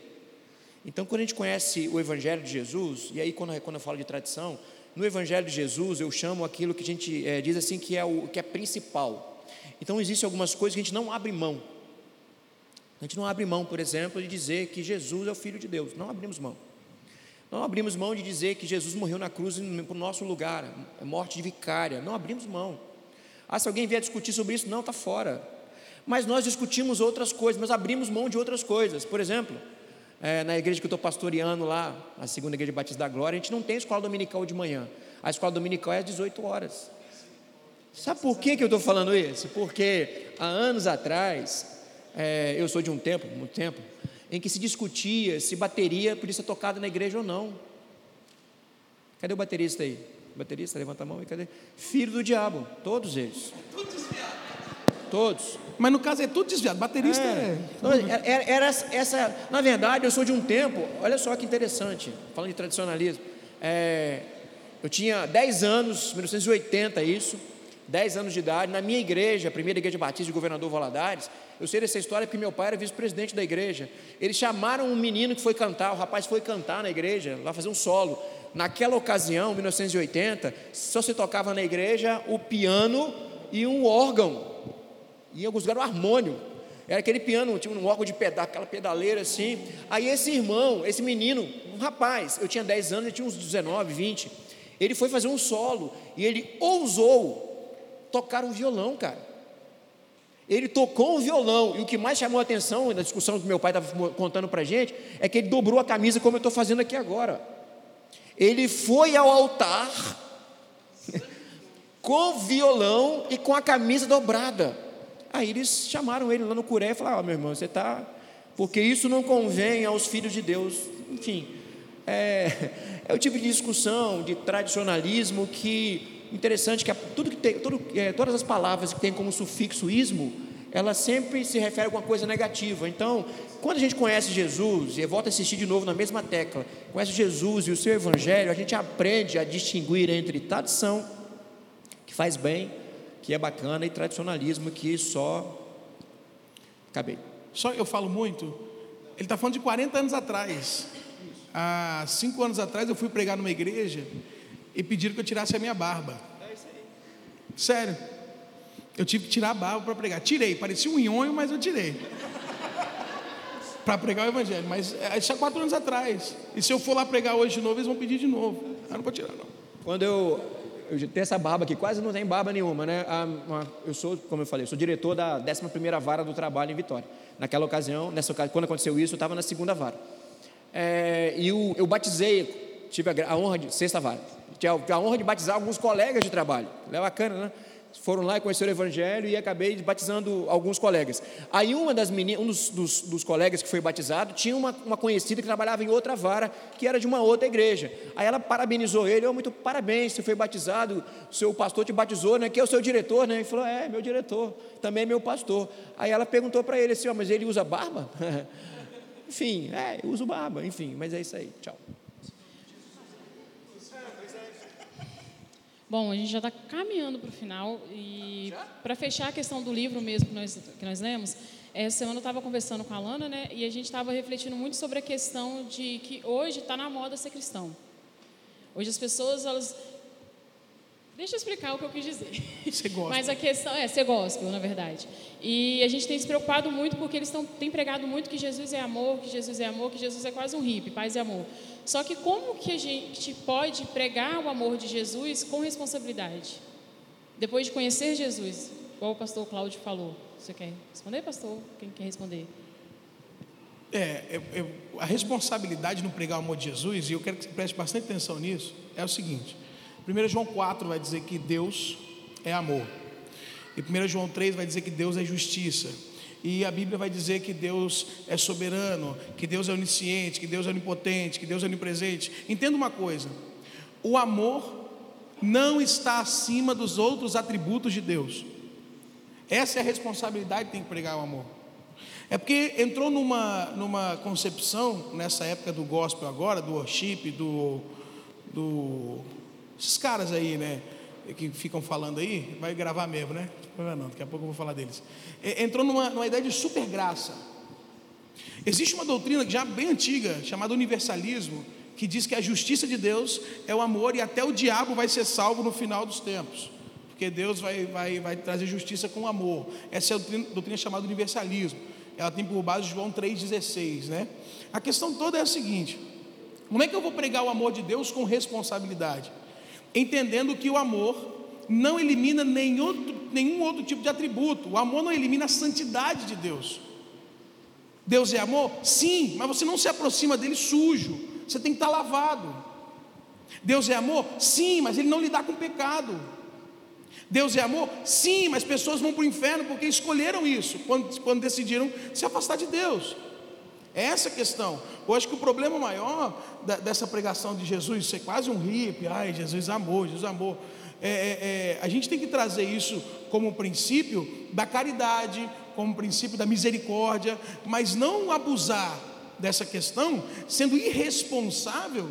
Então, quando a gente conhece o Evangelho de Jesus, e aí quando, quando eu falo de tradição, no Evangelho de Jesus eu chamo aquilo que a gente é, diz assim que é o que é principal. Então, existem algumas coisas que a gente não abre mão. A gente não abre mão, por exemplo, de dizer que Jesus é o Filho de Deus. Não abrimos mão. Não abrimos mão de dizer que Jesus morreu na cruz para o nosso lugar, morte de vicária. Não abrimos mão. Ah, se alguém vier discutir sobre isso, não, está fora. Mas nós discutimos outras coisas, nós abrimos mão de outras coisas. Por exemplo, é, na igreja que eu estou pastoreando lá, a segunda igreja Batista da Glória, a gente não tem escola dominical de manhã. A escola dominical é às 18 horas. Sabe por que, que eu estou falando isso? Porque há anos atrás, é, eu sou de um tempo, muito tempo, em que se discutia se bateria podia ser tocada na igreja ou não. Cadê o baterista aí? Baterista, levanta a mão e cadê? Filho do diabo, todos eles. Todos. Mas no caso é tudo desviado. Baterista é. é... Era, era, essa. Na verdade, eu sou de um tempo. Olha só que interessante. Falando de tradicionalismo. É, eu tinha 10 anos, 1980, isso. 10 anos de idade, na minha igreja, a primeira igreja batista de governador Valadares. Eu sei dessa história porque meu pai era vice-presidente da igreja. Eles chamaram um menino que foi cantar, o rapaz foi cantar na igreja, lá fazer um solo. Naquela ocasião, 1980, só se tocava na igreja o piano e um órgão e em alguns lugares o harmônio. Era aquele piano, tinha um órgão de pedal, aquela pedaleira assim. Aí esse irmão, esse menino, um rapaz, eu tinha 10 anos, ele tinha uns 19, 20. Ele foi fazer um solo e ele ousou tocar um violão, cara. Ele tocou um violão, e o que mais chamou a atenção na discussão que meu pai estava contando para gente, é que ele dobrou a camisa como eu estou fazendo aqui agora. Ele foi ao altar com violão e com a camisa dobrada. Aí eles chamaram ele lá no curé e falaram: ah, meu irmão, você está. Porque isso não convém aos filhos de Deus. Enfim, é, é o tipo de discussão, de tradicionalismo que interessante que tudo que tem, tudo, é, todas as palavras que tem como sufixo ismo, ela sempre se refere a alguma coisa negativa. Então, quando a gente conhece Jesus, e volta a assistir de novo na mesma tecla, conhece Jesus e o seu evangelho, a gente aprende a distinguir entre tradição, que faz bem, que é bacana, e tradicionalismo, que só. Acabei. Só eu falo muito, ele está falando de 40 anos atrás. Há cinco anos atrás eu fui pregar numa igreja e pediram que eu tirasse a minha barba. É isso aí. Sério. Eu tive que tirar a barba para pregar. Tirei, parecia um nhonho, mas eu tirei. para pregar o evangelho. Mas é, isso há quatro anos atrás. E se eu for lá pregar hoje de novo, eles vão pedir de novo. Eu não vou tirar, não. Quando eu, eu tenho essa barba aqui, quase não tem barba nenhuma, né? Eu sou, como eu falei, eu sou diretor da 11 vara do trabalho em Vitória. Naquela ocasião, nessa ocasião, quando aconteceu isso, eu estava na segunda vara. É, e eu, eu batizei, tive a, a honra de sexta vara tinha a honra de batizar alguns colegas de trabalho. É bacana, né? Foram lá e conheceram o Evangelho e acabei batizando alguns colegas. Aí uma das meninas, um dos, dos, dos, colegas que foi batizado tinha uma, uma, conhecida que trabalhava em outra vara, que era de uma outra igreja. Aí ela parabenizou ele, oh, muito parabéns, você foi batizado, seu pastor te batizou, né? Que é o seu diretor, né? Ele falou, é, meu diretor, também é meu pastor. Aí ela perguntou para ele assim, oh, mas ele usa barba? enfim, é, eu uso barba, enfim, mas é isso aí, tchau. Bom, a gente já está caminhando para o final e para fechar a questão do livro mesmo que nós, que nós lemos, essa semana eu estava conversando com a Lana, né, e a gente estava refletindo muito sobre a questão de que hoje está na moda ser cristão. Hoje as pessoas, elas... Deixa eu explicar o que eu quis dizer. Você gosta. Mas a questão é ser gospel, na verdade. E a gente tem se preocupado muito porque eles tão, têm pregado muito que Jesus é amor, que Jesus é amor, que Jesus é quase um hippie, paz e amor. Só que como que a gente pode pregar o amor de Jesus com responsabilidade? Depois de conhecer Jesus, igual o pastor Cláudio falou. Você quer responder, pastor? Quem quer responder? É, eu, eu, a responsabilidade no pregar o amor de Jesus, e eu quero que você preste bastante atenção nisso, é o seguinte: 1 João 4 vai dizer que Deus é amor, e 1 João 3 vai dizer que Deus é justiça, e a Bíblia vai dizer que Deus é soberano, que Deus é onisciente, que Deus é onipotente, que Deus é onipresente. Entenda uma coisa: o amor não está acima dos outros atributos de Deus. Essa é a responsabilidade que tem que pregar o amor. É porque entrou numa, numa concepção, nessa época do gospel agora, do worship, do, do. Esses caras aí, né? Que ficam falando aí, vai gravar mesmo, né? Não, daqui a pouco eu vou falar deles. Entrou numa, numa ideia de supergraça. Existe uma doutrina já bem antiga, chamada universalismo, que diz que a justiça de Deus é o amor e até o diabo vai ser salvo no final dos tempos. Porque Deus vai, vai, vai trazer justiça com amor. Essa é a doutrina, doutrina chamada universalismo. Ela tem por base João 3,16. Né? A questão toda é a seguinte: como é que eu vou pregar o amor de Deus com responsabilidade? Entendendo que o amor não elimina nenhum outro, nenhum outro tipo de atributo. O amor não elimina a santidade de Deus. Deus é amor? Sim, mas você não se aproxima dele sujo. Você tem que estar lavado. Deus é amor? Sim, mas ele não lidar com pecado. Deus é amor? Sim, mas pessoas vão para o inferno porque escolheram isso, quando, quando decidiram se afastar de Deus. É essa a questão. Eu acho que o problema maior da, dessa pregação de Jesus ser quase um hippie, ai, Jesus amor, Jesus amor. É, é, é, a gente tem que trazer isso como princípio da caridade, como princípio da misericórdia, mas não abusar dessa questão sendo irresponsável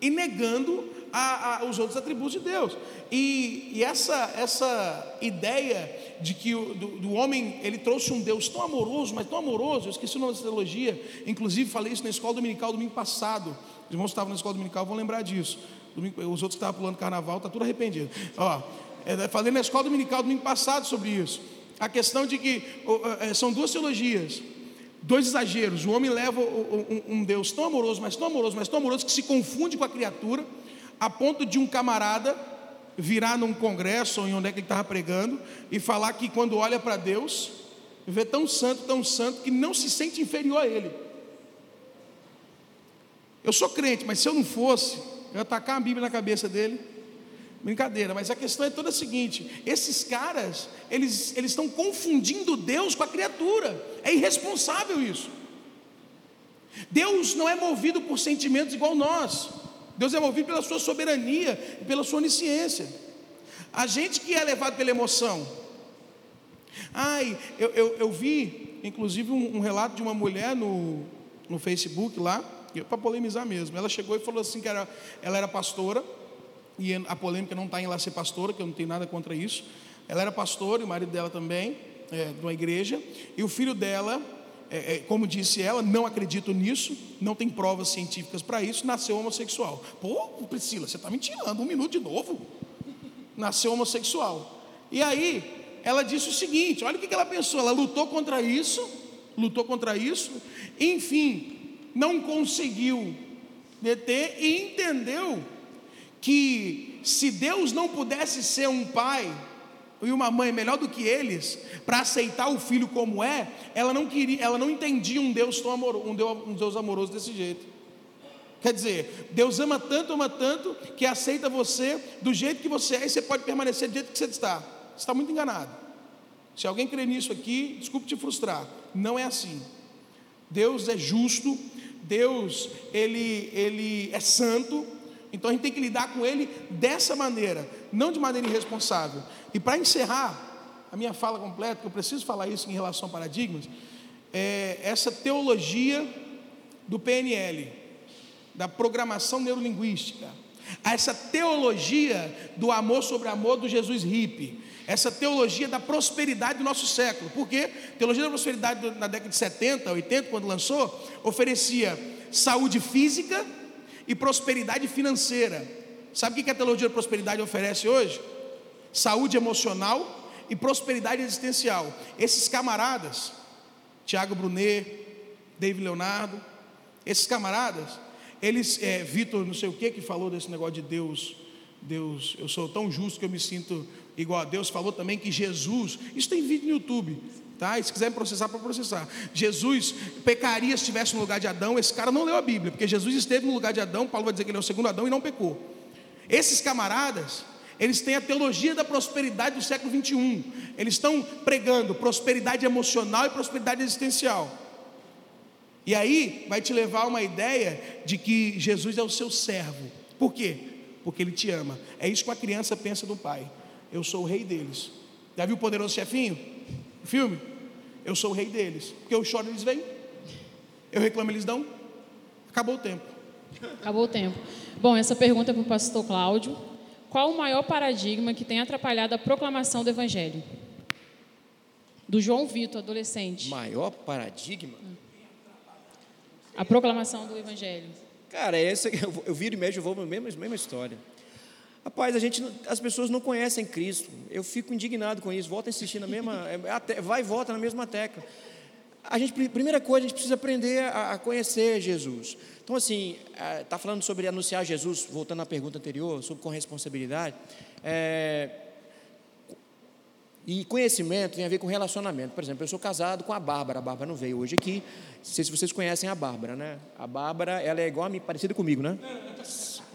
e negando a, a, os outros atributos de Deus. E, e, essa, essa ideia de que o, do, do, homem ele trouxe um Deus tão amoroso, mas tão amoroso, eu esqueci o nome dessa teologia, inclusive falei isso na escola dominical domingo passado. Os irmãos estavam na escola dominical vão lembrar disso. Domingo, os outros que estavam pulando carnaval, está tudo arrependido. Ó, é, falei na escola dominical domingo passado sobre isso. A questão de que é, são duas teologias, dois exageros. O homem leva um Deus tão amoroso, mas tão amoroso, mas tão amoroso, que se confunde com a criatura, a ponto de um camarada virar num congresso ou em onde é que ele estava pregando e falar que quando olha para Deus, Viver tão santo, tão santo, que não se sente inferior a ele. Eu sou crente, mas se eu não fosse, eu ia tacar a Bíblia na cabeça dele. Brincadeira, mas a questão é toda a seguinte: esses caras, eles, eles estão confundindo Deus com a criatura. É irresponsável isso. Deus não é movido por sentimentos igual nós. Deus é movido pela sua soberania e pela sua onisciência. A gente que é levado pela emoção. Ai, eu, eu, eu vi, inclusive, um, um, relato de uma mulher no, no Facebook lá, para polemizar mesmo. Ela chegou e falou assim que era, ela era pastora, e a polêmica não está em ela ser pastora, que eu não tenho nada contra isso. Ela era pastora, e o marido dela também, é, de uma igreja, e o filho dela é, é, como disse ela, não acredito nisso, não tem provas científicas para isso, nasceu homossexual. Pô, Priscila, você está me tirando um minuto de novo. Nasceu homossexual. E aí, ela disse o seguinte: olha o que ela pensou, ela lutou contra isso, lutou contra isso, enfim, não conseguiu deter e entendeu que se Deus não pudesse ser um pai, e uma mãe melhor do que eles para aceitar o filho como é, ela não queria, ela não entendia um Deus tão amoroso, um Deus, amoroso desse jeito. Quer dizer, Deus ama tanto, ama tanto, que aceita você do jeito que você é e você pode permanecer do jeito que você está. Você está muito enganado. Se alguém crê nisso aqui, desculpe te frustrar. Não é assim. Deus é justo, Deus ele, ele é santo, então a gente tem que lidar com ele dessa maneira, não de maneira irresponsável. E para encerrar a minha fala completa, que eu preciso falar isso em relação a paradigmas, é essa teologia do PNL, da programação neurolinguística, essa teologia do amor sobre amor do Jesus hippie, essa teologia da prosperidade do nosso século. Porque teologia da prosperidade na década de 70, 80, quando lançou, oferecia saúde física e prosperidade financeira. Sabe o que a teologia da prosperidade oferece hoje? Saúde emocional e prosperidade existencial. Esses camaradas, Tiago Brunet, David Leonardo, esses camaradas, eles, é, Vitor, não sei o que, que falou desse negócio de Deus, Deus, eu sou tão justo que eu me sinto igual a Deus, falou também que Jesus, isso tem vídeo no YouTube, Tá? E se quiserem processar, para processar. Jesus pecaria se estivesse no lugar de Adão. Esse cara não leu a Bíblia, porque Jesus esteve no lugar de Adão. Paulo vai dizer que ele é o segundo Adão e não pecou. Esses camaradas, eles têm a teologia da prosperidade do século 21. Eles estão pregando prosperidade emocional e prosperidade existencial. E aí vai te levar a uma ideia de que Jesus é o seu servo. Por quê? Porque ele te ama. É isso que uma criança pensa do pai. Eu sou o rei deles. Já viu o poderoso chefinho? Filme? Eu sou o rei deles. Porque eu choro, eles vêm. Eu reclamo, eles dão. Acabou o tempo. Acabou o tempo. Bom, essa pergunta é para o pastor Cláudio. Qual o maior paradigma que tem atrapalhado a proclamação do Evangelho? Do João Vitor, adolescente. Maior paradigma? A proclamação do Evangelho. Cara, essa, eu, eu viro e mexo, eu vou na mesma, mesma história. Rapaz, a gente, as pessoas não conhecem Cristo. Eu fico indignado com isso. Volta a insistir na mesma, é, vai e volta na mesma tecla. A gente, primeira coisa, a gente precisa aprender a, a conhecer Jesus. Então, assim, está é, falando sobre anunciar Jesus, voltando à pergunta anterior, sobre corresponsabilidade. É, e conhecimento tem a ver com relacionamento. Por exemplo, eu sou casado com a Bárbara. A Bárbara não veio hoje aqui. Não sei se vocês conhecem a Bárbara, né? A Bárbara, ela é igual a mim, parecida comigo, né?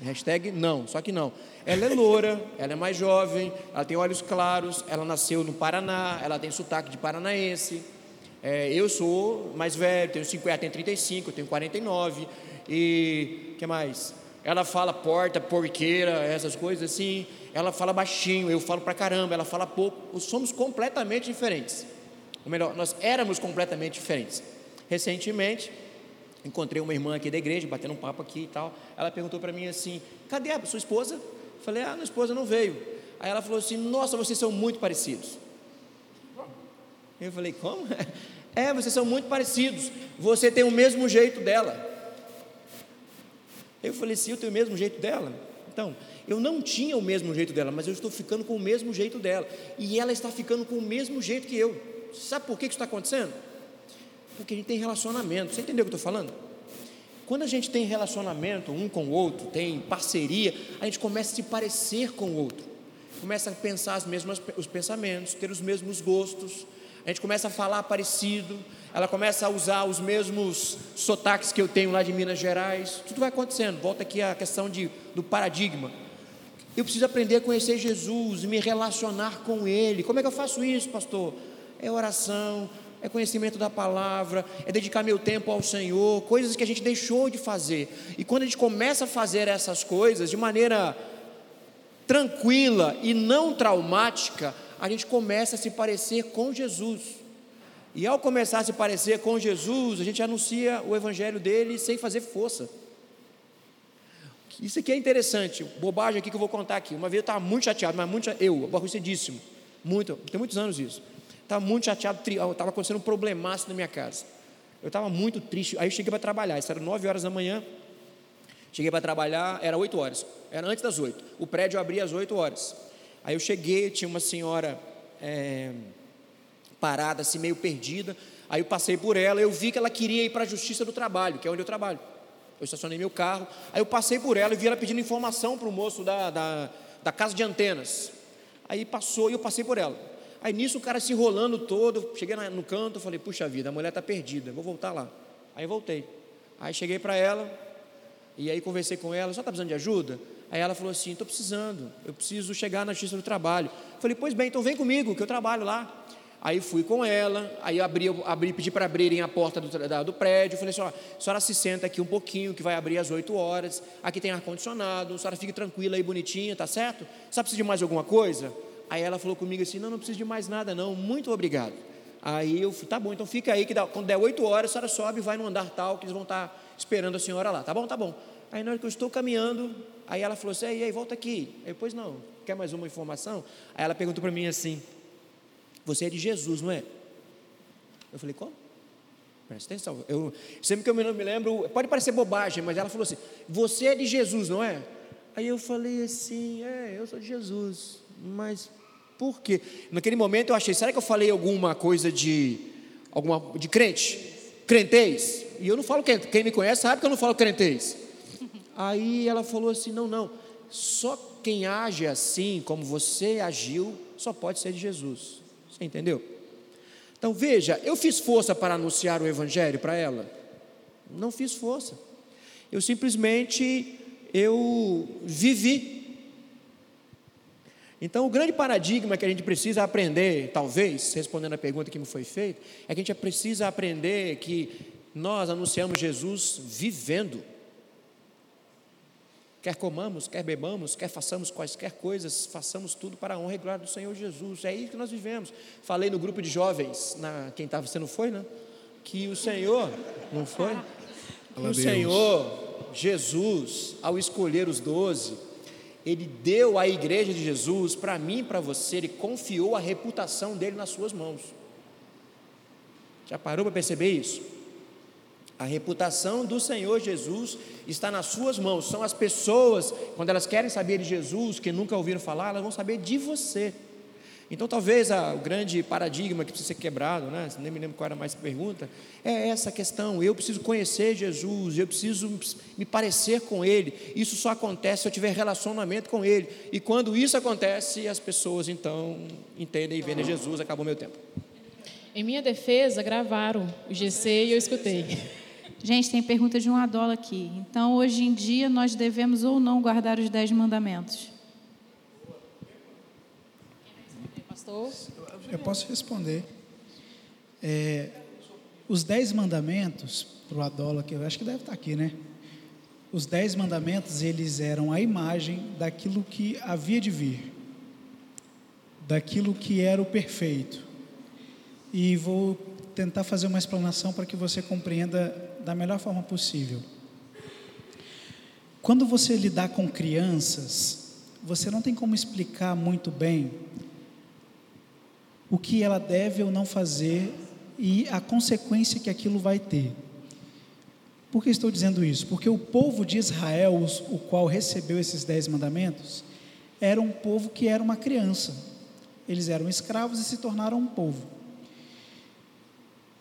Hashtag não, só que não. Ela é loura, ela é mais jovem, ela tem olhos claros, ela nasceu no Paraná, ela tem sotaque de paranaense. É, eu sou mais velho, tenho 50, tenho 35, eu tenho 49. E que mais? Ela fala porta, porqueira, essas coisas assim. Ela fala baixinho, eu falo pra caramba, ela fala pouco. Somos completamente diferentes. Ou melhor, nós éramos completamente diferentes. Recentemente, Encontrei uma irmã aqui da igreja, batendo um papo aqui e tal. Ela perguntou para mim assim: cadê a sua esposa? Falei: ah, minha esposa não veio. Aí ela falou assim: nossa, vocês são muito parecidos. Eu falei: como? É, vocês são muito parecidos. Você tem o mesmo jeito dela. Eu falei: sim, eu tenho o mesmo jeito dela. Então, eu não tinha o mesmo jeito dela, mas eu estou ficando com o mesmo jeito dela. E ela está ficando com o mesmo jeito que eu. Sabe por que isso está acontecendo? Porque a gente tem relacionamento. Você entendeu o que eu estou falando? Quando a gente tem relacionamento um com o outro, tem parceria, a gente começa a se parecer com o outro. Começa a pensar as mesmas, os pensamentos, ter os mesmos gostos. a gente começa a falar parecido, ela começa a usar os mesmos sotaques que eu tenho lá de Minas Gerais, tudo vai acontecendo. Volta aqui a questão de, do paradigma. Eu preciso aprender a conhecer Jesus, me relacionar com Ele. Como é que eu faço isso, pastor? É oração, é conhecimento da palavra, é dedicar meu tempo ao Senhor, coisas que a gente deixou de fazer. E quando a gente começa a fazer essas coisas de maneira tranquila e não traumática, a gente começa a se parecer com Jesus. E ao começar a se parecer com Jesus, a gente anuncia o evangelho dele sem fazer força. Isso aqui é interessante, bobagem aqui que eu vou contar aqui. Uma vez eu estava muito chateado, mas muito eu, aborrecidíssimo, muito, tem muitos anos isso. Estava muito chateado, estava acontecendo um problemaço na minha casa. Eu estava muito triste. Aí eu cheguei para trabalhar, isso era 9 horas da manhã. Cheguei para trabalhar, era 8 horas, era antes das 8. O prédio abria às 8 horas. Aí eu cheguei, tinha uma senhora é, parada, assim, meio perdida. Aí eu passei por ela, eu vi que ela queria ir para a Justiça do Trabalho, que é onde eu trabalho. Eu estacionei meu carro, aí eu passei por ela e vi ela pedindo informação para o moço da, da, da casa de antenas. Aí passou e eu passei por ela. Aí nisso o cara se enrolando todo, cheguei no canto, falei, puxa vida, a mulher está perdida, vou voltar lá. Aí voltei. Aí cheguei para ela, e aí conversei com ela, só está precisando de ajuda? Aí ela falou assim, estou precisando, eu preciso chegar na justiça do trabalho. Falei, pois bem, então vem comigo, que eu trabalho lá. Aí fui com ela, aí abri, abri pedi para abrirem a porta do, da, do prédio. Falei assim: ó, a senhora se senta aqui um pouquinho, que vai abrir às 8 horas. Aqui tem ar-condicionado, a senhora fique tranquila aí, bonitinha, tá certo? Sabe precisa de mais alguma coisa? Aí ela falou comigo assim: não, não preciso de mais nada, não, muito obrigado. Aí eu falei: tá bom, então fica aí, que dá, quando der 8 horas, a senhora sobe e vai no andar tal, que eles vão estar tá esperando a senhora lá. Tá bom, tá bom. Aí na hora que eu estou caminhando, aí ela falou assim: e aí, volta aqui. Aí, pois não, quer mais uma informação? Aí ela perguntou para mim assim: você é de Jesus, não é? Eu falei: como? Presta atenção. Eu, sempre que eu me lembro, pode parecer bobagem, mas ela falou assim: Você é de Jesus, não é? Aí eu falei assim: É, eu sou de Jesus. Mas por quê? Naquele momento eu achei, será que eu falei alguma coisa de alguma de crente? Crentez? E eu não falo quem, quem me conhece sabe que eu não falo crentez. Aí ela falou assim: "Não, não. Só quem age assim como você agiu só pode ser de Jesus". Você entendeu? Então veja, eu fiz força para anunciar o evangelho para ela? Não fiz força. Eu simplesmente eu vivi então, o grande paradigma que a gente precisa aprender, talvez, respondendo a pergunta que me foi feita, é que a gente precisa aprender que nós anunciamos Jesus vivendo. Quer comamos, quer bebamos, quer façamos quaisquer coisas, façamos tudo para a honra e glória do Senhor Jesus. É isso que nós vivemos. Falei no grupo de jovens, na, quem estava, você não foi, né? Que o Senhor, não foi? Que o Senhor, Jesus, ao escolher os doze, ele deu à igreja de Jesus, para mim e para você, ele confiou a reputação dele nas suas mãos. Já parou para perceber isso? A reputação do Senhor Jesus está nas suas mãos. São as pessoas, quando elas querem saber de Jesus, que nunca ouviram falar, elas vão saber de você. Então, talvez a, o grande paradigma que precisa ser quebrado, né? nem me lembro qual era mais a pergunta, é essa questão. Eu preciso conhecer Jesus, eu preciso me parecer com Ele. Isso só acontece se eu tiver relacionamento com Ele. E quando isso acontece, as pessoas então entendem e veem Jesus. Acabou meu tempo. Em minha defesa, gravaram o GC e eu escutei. Gente, tem pergunta de um Adola aqui. Então, hoje em dia, nós devemos ou não guardar os dez mandamentos? Pastor? Eu posso responder. É, os dez mandamentos, para o Adola, que eu acho que deve estar aqui, né? Os dez mandamentos, eles eram a imagem daquilo que havia de vir, daquilo que era o perfeito. E vou tentar fazer uma explanação para que você compreenda da melhor forma possível. Quando você lidar com crianças, você não tem como explicar muito bem o que ela deve ou não fazer e a consequência que aquilo vai ter. Por que estou dizendo isso? Porque o povo de Israel, o qual recebeu esses dez mandamentos, era um povo que era uma criança. Eles eram escravos e se tornaram um povo.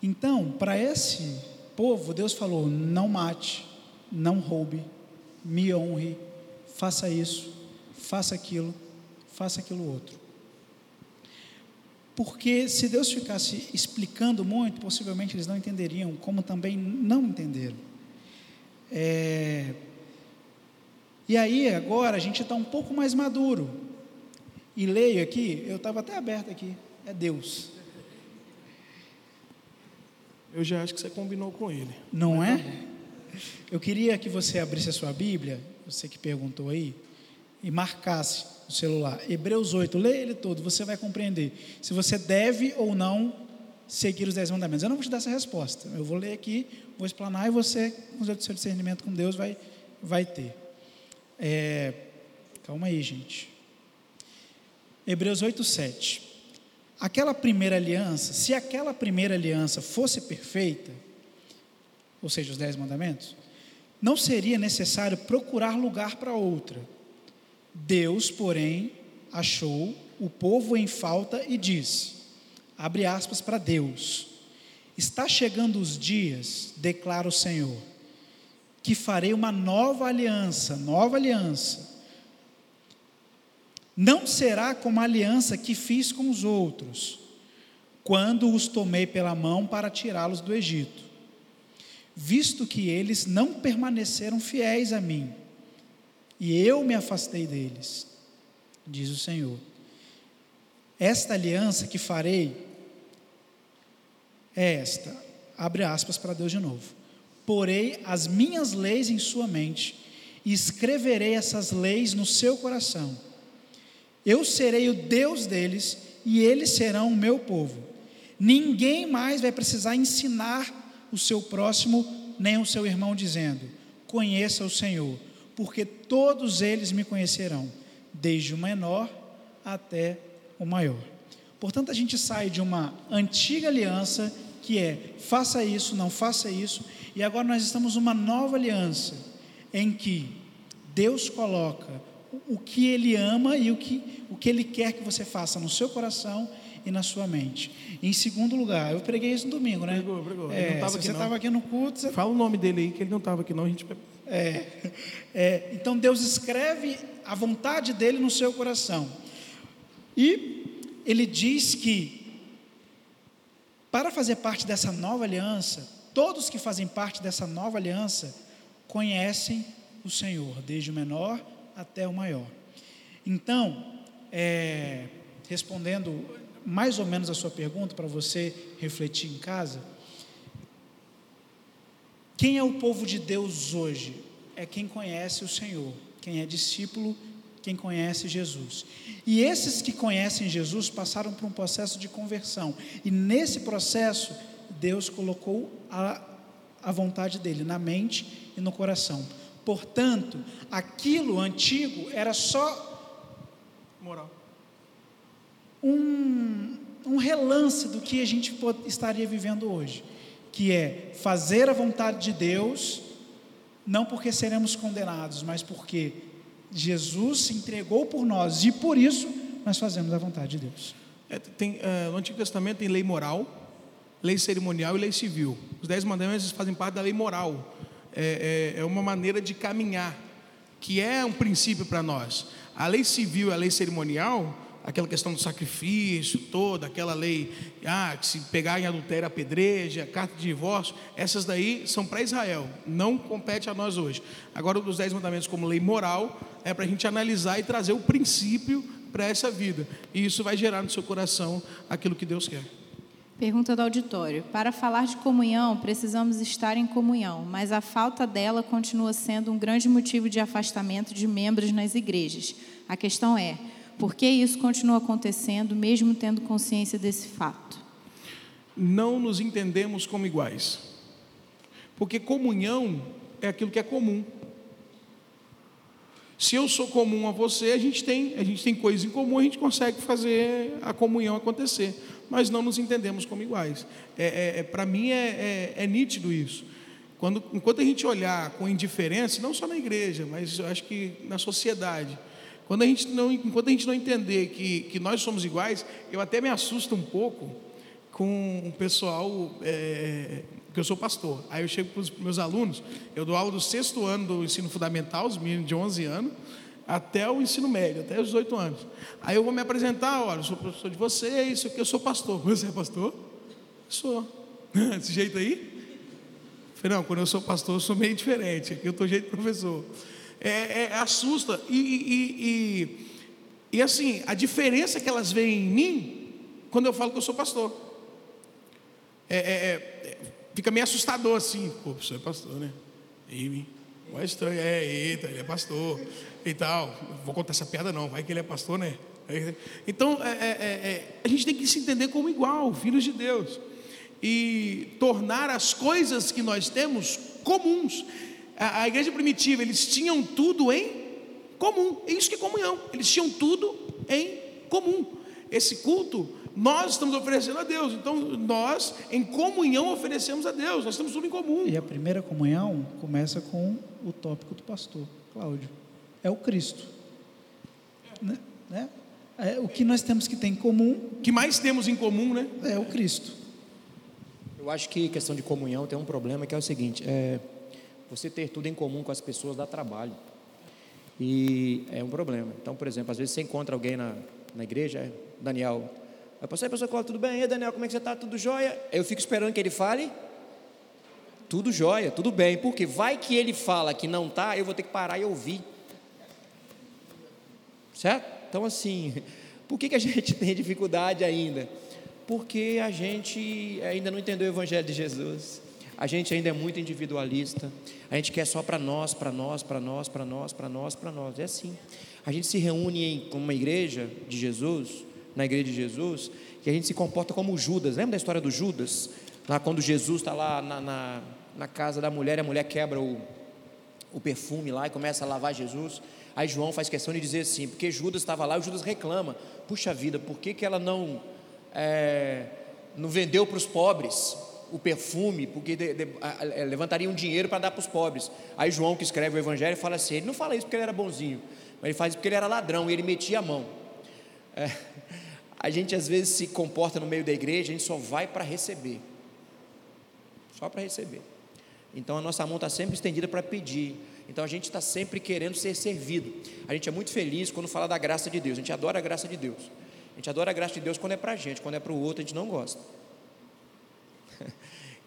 Então, para esse povo, Deus falou: não mate, não roube, me honre, faça isso, faça aquilo, faça aquilo outro. Porque se Deus ficasse explicando muito, possivelmente eles não entenderiam, como também não entenderam. É... E aí, agora, a gente está um pouco mais maduro. E leio aqui, eu estava até aberto aqui, é Deus. Eu já acho que você combinou com ele. Não é? Eu queria que você abrisse a sua Bíblia, você que perguntou aí, e marcasse no celular. Hebreus 8, leia ele todo, você vai compreender se você deve ou não seguir os dez mandamentos. Eu não vou te dar essa resposta. Eu vou ler aqui, vou explanar e você, com o seu discernimento com Deus, vai, vai ter. É, calma aí, gente. Hebreus 8, 7. Aquela primeira aliança, se aquela primeira aliança fosse perfeita, ou seja, os dez mandamentos, não seria necessário procurar lugar para outra. Deus, porém, achou o povo em falta e disse: abre aspas para Deus. Está chegando os dias, declara o Senhor, que farei uma nova aliança, nova aliança. Não será como a aliança que fiz com os outros, quando os tomei pela mão para tirá-los do Egito, visto que eles não permaneceram fiéis a mim, e eu me afastei deles, diz o Senhor. Esta aliança que farei é esta, abre aspas para Deus de novo. Porei as minhas leis em sua mente e escreverei essas leis no seu coração. Eu serei o Deus deles e eles serão o meu povo. Ninguém mais vai precisar ensinar o seu próximo nem o seu irmão, dizendo: Conheça o Senhor, porque todos eles me conhecerão, desde o menor até o maior. Portanto, a gente sai de uma antiga aliança que é faça isso, não faça isso, e agora nós estamos numa nova aliança em que Deus coloca o que Ele ama e o que, o que Ele quer que você faça no seu coração e na sua mente. Em segundo lugar, eu preguei isso no domingo, né? Pregou, pregou. É, não se aqui, você estava aqui no culto, você... Fala o nome dele aí, que ele não estava aqui, não. A gente... É, é, então Deus escreve a vontade dele no seu coração. E ele diz que para fazer parte dessa nova aliança, todos que fazem parte dessa nova aliança conhecem o Senhor, desde o menor até o maior. Então, é, respondendo mais ou menos a sua pergunta para você refletir em casa, quem é o povo de Deus hoje? É quem conhece o Senhor, quem é discípulo, quem conhece Jesus. E esses que conhecem Jesus passaram por um processo de conversão, e nesse processo, Deus colocou a, a vontade dele na mente e no coração. Portanto, aquilo antigo era só moral. Um, um relance do que a gente estaria vivendo hoje que é fazer a vontade de Deus, não porque seremos condenados, mas porque Jesus se entregou por nós e por isso nós fazemos a vontade de Deus. É, tem, uh, no Antigo Testamento tem lei moral, lei cerimonial e lei civil. Os dez mandamentos fazem parte da lei moral. É, é, é uma maneira de caminhar, que é um princípio para nós. A lei civil e a lei cerimonial aquela questão do sacrifício, toda aquela lei, ah, que se pegar em adultério apedreja, carta de divórcio, essas daí são para Israel, não compete a nós hoje. Agora, os dez mandamentos como lei moral, é para a gente analisar e trazer o princípio para essa vida, e isso vai gerar no seu coração aquilo que Deus quer. Pergunta do auditório. Para falar de comunhão, precisamos estar em comunhão, mas a falta dela continua sendo um grande motivo de afastamento de membros nas igrejas. A questão é: por que isso continua acontecendo, mesmo tendo consciência desse fato? Não nos entendemos como iguais. Porque comunhão é aquilo que é comum. Se eu sou comum a você, a gente tem, a gente tem coisas em comum, a gente consegue fazer a comunhão acontecer. Mas não nos entendemos como iguais. É, é, é Para mim é, é, é nítido isso. Quando, enquanto a gente olhar com indiferença, não só na igreja, mas eu acho que na sociedade, quando a gente não, enquanto a gente não entender que, que nós somos iguais, eu até me assusto um pouco com o pessoal, é, que eu sou pastor. Aí eu chego para os meus alunos, eu dou aula do sexto ano do ensino fundamental, os meninos de 11 anos, até o ensino médio, até os 18 anos. Aí eu vou me apresentar, olha, eu sou professor de vocês, eu sou pastor. Você é pastor? Sou. Desse jeito aí? Falei, não, quando eu sou pastor, eu sou meio diferente, aqui eu estou jeito professor. É, é, assusta. E, e, e, e, assim, a diferença que elas veem em mim, quando eu falo que eu sou pastor. É, é, é fica meio assustador assim, pô, você é pastor, né? E, é estranho, é, eita, ele é pastor e tal. Vou contar essa piada não, vai que ele é pastor, né? Então, é, a gente tem que se entender como igual, filhos de Deus. E tornar as coisas que nós temos comuns. A, a igreja primitiva, eles tinham tudo em comum. É isso que é comunhão. Eles tinham tudo em comum. Esse culto nós estamos oferecendo a Deus. Então, nós, em comunhão, oferecemos a Deus. Nós temos tudo em comum. E a primeira comunhão começa com o tópico do pastor, Cláudio. É o Cristo. Né? né? É, o que nós temos que ter em comum. O que mais temos em comum, né? É o Cristo. Eu acho que questão de comunhão tem um problema que é o seguinte: é, você ter tudo em comum com as pessoas dá trabalho. E é um problema. Então, por exemplo, às vezes você encontra alguém na, na igreja, Daniel, Aí passei, pastor Cláudio, tudo bem? E aí, Daniel, como é que você está? Tudo jóia? Eu fico esperando que ele fale. Tudo jóia, tudo bem. Porque vai que ele fala que não está, eu vou ter que parar e ouvir. Certo? Então, assim, por que, que a gente tem dificuldade ainda? Porque a gente ainda não entendeu o Evangelho de Jesus. A gente ainda é muito individualista. A gente quer só para nós, para nós, para nós, para nós, para nós, para nós. É assim. A gente se reúne em uma igreja de Jesus na igreja de Jesus, que a gente se comporta como Judas. Lembra da história do Judas? Lá quando Jesus está lá na, na, na, casa da mulher, a mulher quebra o, o perfume lá e começa a lavar Jesus. Aí João faz questão de dizer assim, porque Judas estava lá, e Judas reclama, puxa vida, por que, que ela não, é, não vendeu para os pobres o perfume, porque de, de, a, levantaria um dinheiro para dar para os pobres. Aí João, que escreve o Evangelho, fala assim: ele não fala isso porque ele era bonzinho, mas ele faz isso porque ele era ladrão e ele metia a mão. É, a gente às vezes se comporta no meio da igreja, a gente só vai para receber. Só para receber. Então a nossa mão está sempre estendida para pedir. Então a gente está sempre querendo ser servido. A gente é muito feliz quando fala da graça de Deus. A gente adora a graça de Deus. A gente adora a graça de Deus quando é para a gente, quando é para o outro, a gente não gosta.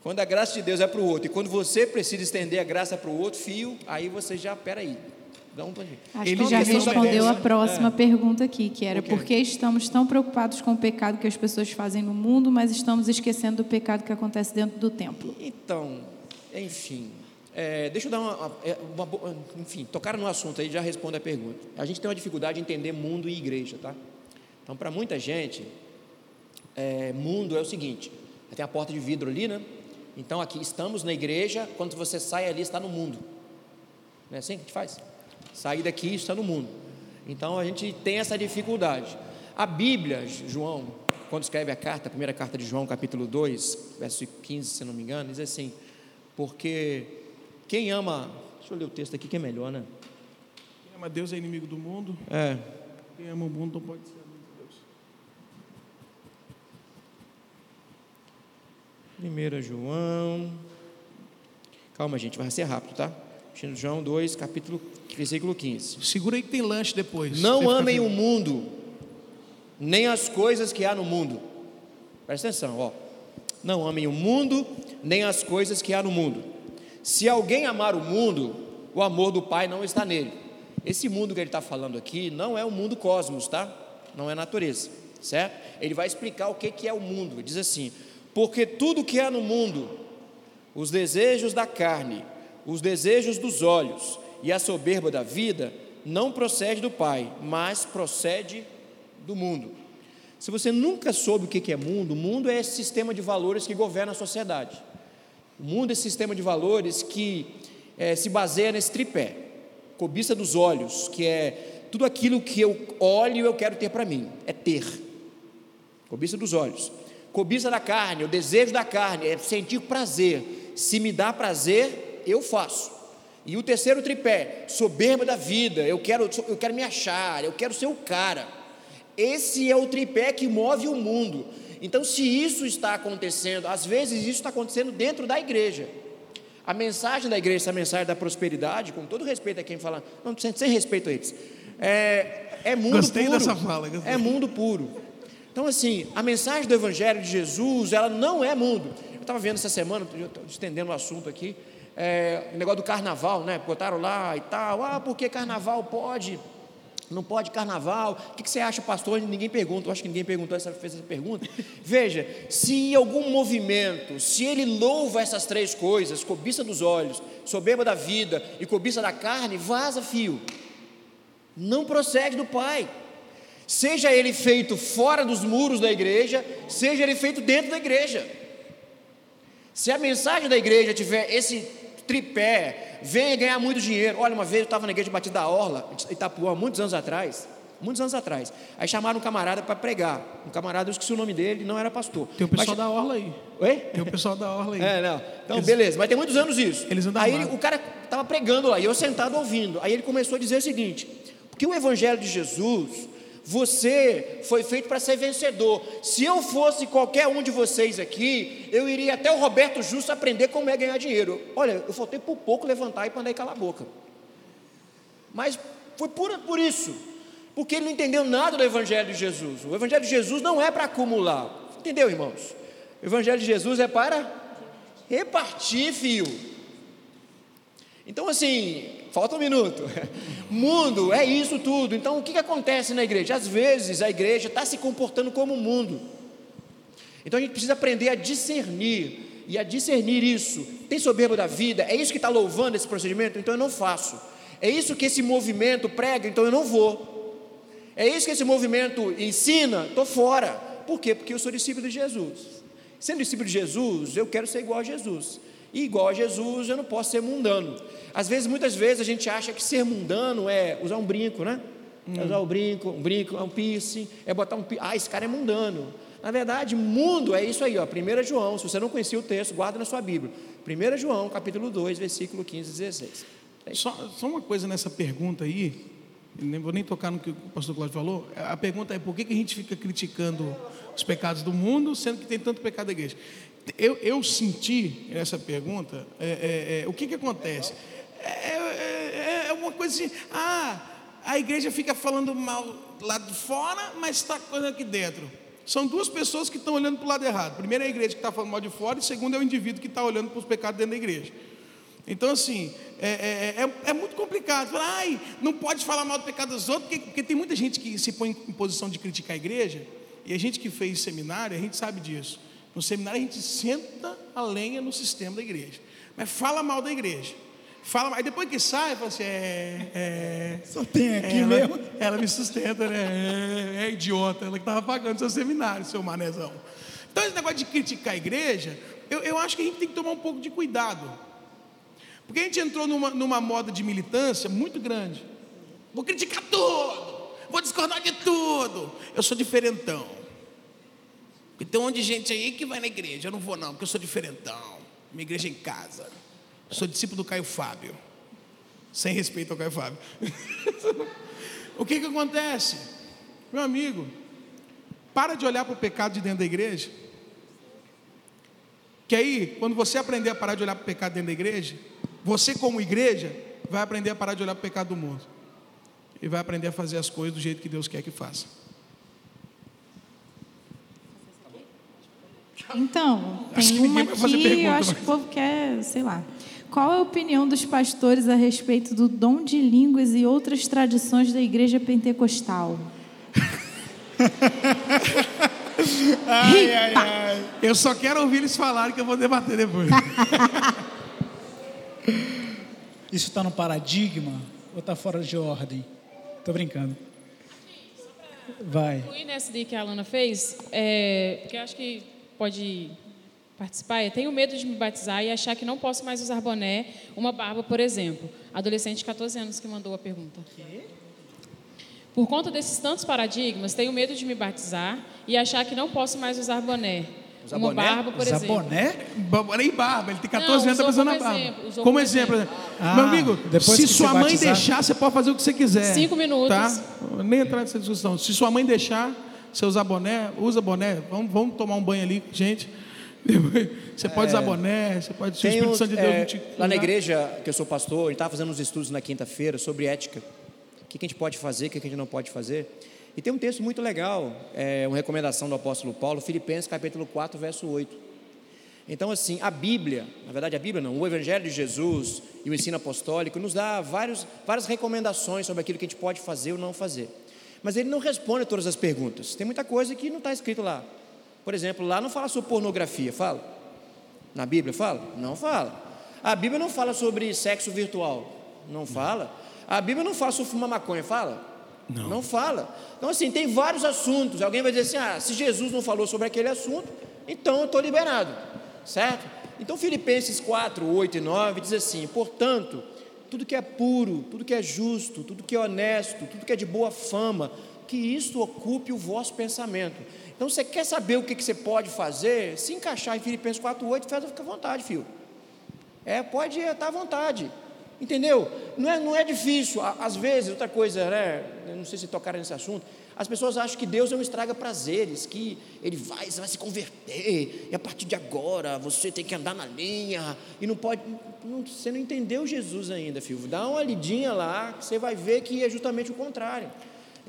Quando a graça de Deus é para o outro, e quando você precisa estender a graça para o outro, fio, aí você já, peraí, Dá um Acho Ele que já respondeu a próxima é. pergunta aqui, que era por que estamos tão preocupados com o pecado que as pessoas fazem no mundo, mas estamos esquecendo do pecado que acontece dentro do templo? Então, enfim, é, deixa eu dar uma, é, uma, uma, Enfim, tocaram no assunto aí, já responde a pergunta. A gente tem uma dificuldade de entender mundo e igreja, tá? Então, para muita gente, é, mundo é o seguinte: tem a porta de vidro ali, né? Então, aqui estamos na igreja, quando você sai ali, está no mundo. Não é assim que a gente faz? Sair daqui está no mundo. Então a gente tem essa dificuldade. A Bíblia, João, quando escreve a carta, a primeira carta de João, capítulo 2, verso 15, se não me engano, diz assim: Porque quem ama. Deixa eu ler o texto aqui que é melhor, né? Quem ama Deus é inimigo do mundo. É. Quem ama o mundo não pode ser amigo de Deus. 1 João. Calma, gente, vai ser rápido, tá? João 2, capítulo, versículo 15. Segura aí que tem lanche depois. Não amem o mundo, nem as coisas que há no mundo. Presta atenção, ó. Não amem o mundo, nem as coisas que há no mundo. Se alguém amar o mundo, o amor do Pai não está nele. Esse mundo que ele está falando aqui não é o mundo cosmos, tá? Não é natureza, certo? Ele vai explicar o que, que é o mundo. Ele diz assim: porque tudo que há no mundo, os desejos da carne, os desejos dos olhos e a soberba da vida não procede do Pai, mas procede do mundo. Se você nunca soube o que é mundo, o mundo é esse sistema de valores que governa a sociedade. O mundo é esse sistema de valores que é, se baseia nesse tripé: cobiça dos olhos, que é tudo aquilo que eu olho e eu quero ter para mim, é ter. Cobiça dos olhos. Cobiça da carne, o desejo da carne, é sentir prazer. Se me dá prazer, eu faço. E o terceiro tripé, soberba da vida, eu quero, eu quero me achar, eu quero ser o cara. Esse é o tripé que move o mundo. Então, se isso está acontecendo, às vezes isso está acontecendo dentro da igreja. A mensagem da igreja, essa mensagem da prosperidade, com todo respeito a quem fala, não, sem, sem respeito a eles, É, é mundo Gostei puro. dessa fala, gostei. É mundo puro. Então, assim, a mensagem do Evangelho de Jesus, ela não é mundo. Eu estava vendo essa semana, estendendo o assunto aqui, é, o negócio do carnaval, né? Botaram lá e tal. Ah, porque carnaval pode? Não pode carnaval. O que, que você acha, pastor? Ninguém pergunta. Eu acho que ninguém perguntou essa, fez essa pergunta. Veja, se algum movimento, se ele louva essas três coisas, cobiça dos olhos, soberba da vida e cobiça da carne, vaza fio. Não procede do Pai. Seja ele feito fora dos muros da igreja, seja ele feito dentro da igreja. Se a mensagem da igreja tiver esse tripé, venha ganhar muito dinheiro. Olha, uma vez eu estava na igreja Batista da Orla, Itapuã, muitos anos atrás. Muitos anos atrás. Aí chamaram um camarada para pregar. Um camarada, eu esqueci o nome dele, não era pastor. Tem o pessoal Mas- da Orla aí. Oi? Tem o pessoal da Orla aí. É, não. Então, Eles- beleza, mas tem muitos anos isso. Eles andam Aí o cara estava pregando lá, e eu sentado ouvindo. Aí ele começou a dizer o seguinte: porque o Evangelho de Jesus, você foi feito para ser vencedor. Se eu fosse qualquer um de vocês aqui, eu iria até o Roberto Justo aprender como é ganhar dinheiro. Olha, eu faltei por pouco levantar e mandar calar a boca. Mas foi por, por isso, porque ele não entendeu nada do Evangelho de Jesus. O Evangelho de Jesus não é para acumular, entendeu, irmãos? O Evangelho de Jesus é para repartir, fio. Então, assim, falta um minuto. Mundo é isso tudo. Então, o que, que acontece na igreja? Às vezes a igreja está se comportando como o mundo. Então a gente precisa aprender a discernir e a discernir isso. Tem soberbo da vida? É isso que está louvando esse procedimento? Então eu não faço. É isso que esse movimento prega? Então eu não vou. É isso que esse movimento ensina? Estou fora. Por quê? Porque eu sou discípulo de Jesus. Sendo discípulo de Jesus, eu quero ser igual a Jesus. E igual a Jesus, eu não posso ser mundano. Às vezes, muitas vezes, a gente acha que ser mundano é usar um brinco, né? É usar o brinco, um brinco, é um piercing, é botar um piercing. Ah, esse cara é mundano. Na verdade, mundo é isso aí, ó. 1 João, se você não conhecia o texto, guarda na sua Bíblia. 1 João, capítulo 2, versículo 15 e 16. Só, só uma coisa nessa pergunta aí, nem vou nem tocar no que o pastor Cláudio falou. A pergunta é por que, que a gente fica criticando os pecados do mundo, sendo que tem tanto pecado da igreja? Eu, eu senti nessa pergunta, é, é, é, o que, que acontece? É, é- é uma coisa assim, ah, a igreja fica falando mal lá de fora, mas está coisa aqui dentro. São duas pessoas que estão olhando para o lado errado. Primeiro é a igreja que está falando mal de fora, e segundo é o indivíduo que está olhando para os pecados dentro da igreja. Então, assim, é, é- é- é muito complicado. Falar, ai, não pode falar mal do pecado dos outros, porque, porque tem muita gente que se põe em posição de criticar a igreja, e a gente que fez seminário, a gente sabe disso. No seminário a gente senta a lenha no sistema da igreja, mas fala mal da igreja. Fala, aí depois que sai, fala assim, é, é, Só tem aqui ela, mesmo. ela me sustenta, né? É, é idiota, ela que estava pagando seu seminário, seu manezão. Então, esse negócio de criticar a igreja, eu, eu acho que a gente tem que tomar um pouco de cuidado. Porque a gente entrou numa, numa moda de militância muito grande. Vou criticar tudo, vou discordar de tudo. Eu sou diferentão. E tem um monte de gente aí que vai na igreja. Eu não vou, não, porque eu sou diferentão. Minha igreja é em casa. Eu sou discípulo do Caio Fábio. Sem respeito ao Caio Fábio. o que que acontece? Meu amigo, para de olhar para o pecado de dentro da igreja. Que aí, quando você aprender a parar de olhar para o pecado dentro da igreja, você, como igreja, vai aprender a parar de olhar para o pecado do mundo. E vai aprender a fazer as coisas do jeito que Deus quer que faça. Então, Acho que tem uma aqui, eu acho que o povo quer, sei lá. Qual é a opinião dos pastores a respeito do dom de línguas e outras tradições da igreja pentecostal? Ai, ai, ai. Eu só quero ouvir eles falarem que eu vou debater depois. Isso está no paradigma ou está fora de ordem? Tô brincando. Vai. Incluir nessa que a Alana fez, é, porque eu acho que pode participar, eu tenho medo de me batizar e achar que não posso mais usar boné, uma barba, por exemplo. Adolescente de 14 anos que mandou a pergunta. Por conta desses tantos paradigmas, tenho medo de me batizar e achar que não posso mais usar boné. Usar uma boné? barba, por Usar exemplo. boné? Ba- Nem barba, ele tem 14 Não, anos, está na como barba. exemplo, como como exemplo. exemplo. Ah, Meu amigo, depois se sua mãe batizar- deixar, você pode fazer o que você quiser. Cinco minutos. Tá? Nem entrar nessa discussão. Se sua mãe deixar, você usar boné, usa boné. Vamos, vamos tomar um banho ali, gente. Você pode usar boné, você pode. Se o Espírito Santo de Deus é, não te lá na igreja que eu sou pastor, a gente estava fazendo uns estudos na quinta-feira sobre ética. que a gente pode fazer, o que a gente não pode fazer. E tem um texto muito legal, é uma recomendação do apóstolo Paulo, Filipenses capítulo 4, verso 8. Então, assim, a Bíblia, na verdade a Bíblia não, o Evangelho de Jesus e o ensino apostólico nos dá vários, várias recomendações sobre aquilo que a gente pode fazer ou não fazer. Mas ele não responde a todas as perguntas. Tem muita coisa que não está escrito lá. Por exemplo, lá não fala sobre pornografia, fala? Na Bíblia fala? Não fala. A Bíblia não fala sobre sexo virtual, não fala. A Bíblia não fala sobre fumar maconha, fala? Não. Não fala. Então, assim, tem vários assuntos. Alguém vai dizer assim: ah, se Jesus não falou sobre aquele assunto, então eu estou liberado certo? Então, Filipenses 4, 8 e 9 diz assim: portanto, tudo que é puro, tudo que é justo, tudo que é honesto, tudo que é de boa fama, que isto ocupe o vosso pensamento. Então, você quer saber o que, você pode fazer? Se encaixar em Filipenses 4, 8, faz, fica à vontade, filho. É, pode estar à vontade. Entendeu? Não é, não é difícil. Às vezes, outra coisa, né? Não sei se tocaram nesse assunto. As pessoas acham que Deus não estraga prazeres, que Ele vai, você vai se converter, e a partir de agora você tem que andar na linha, e não pode. Não, você não entendeu Jesus ainda, filho. Dá uma lidinha lá, você vai ver que é justamente o contrário.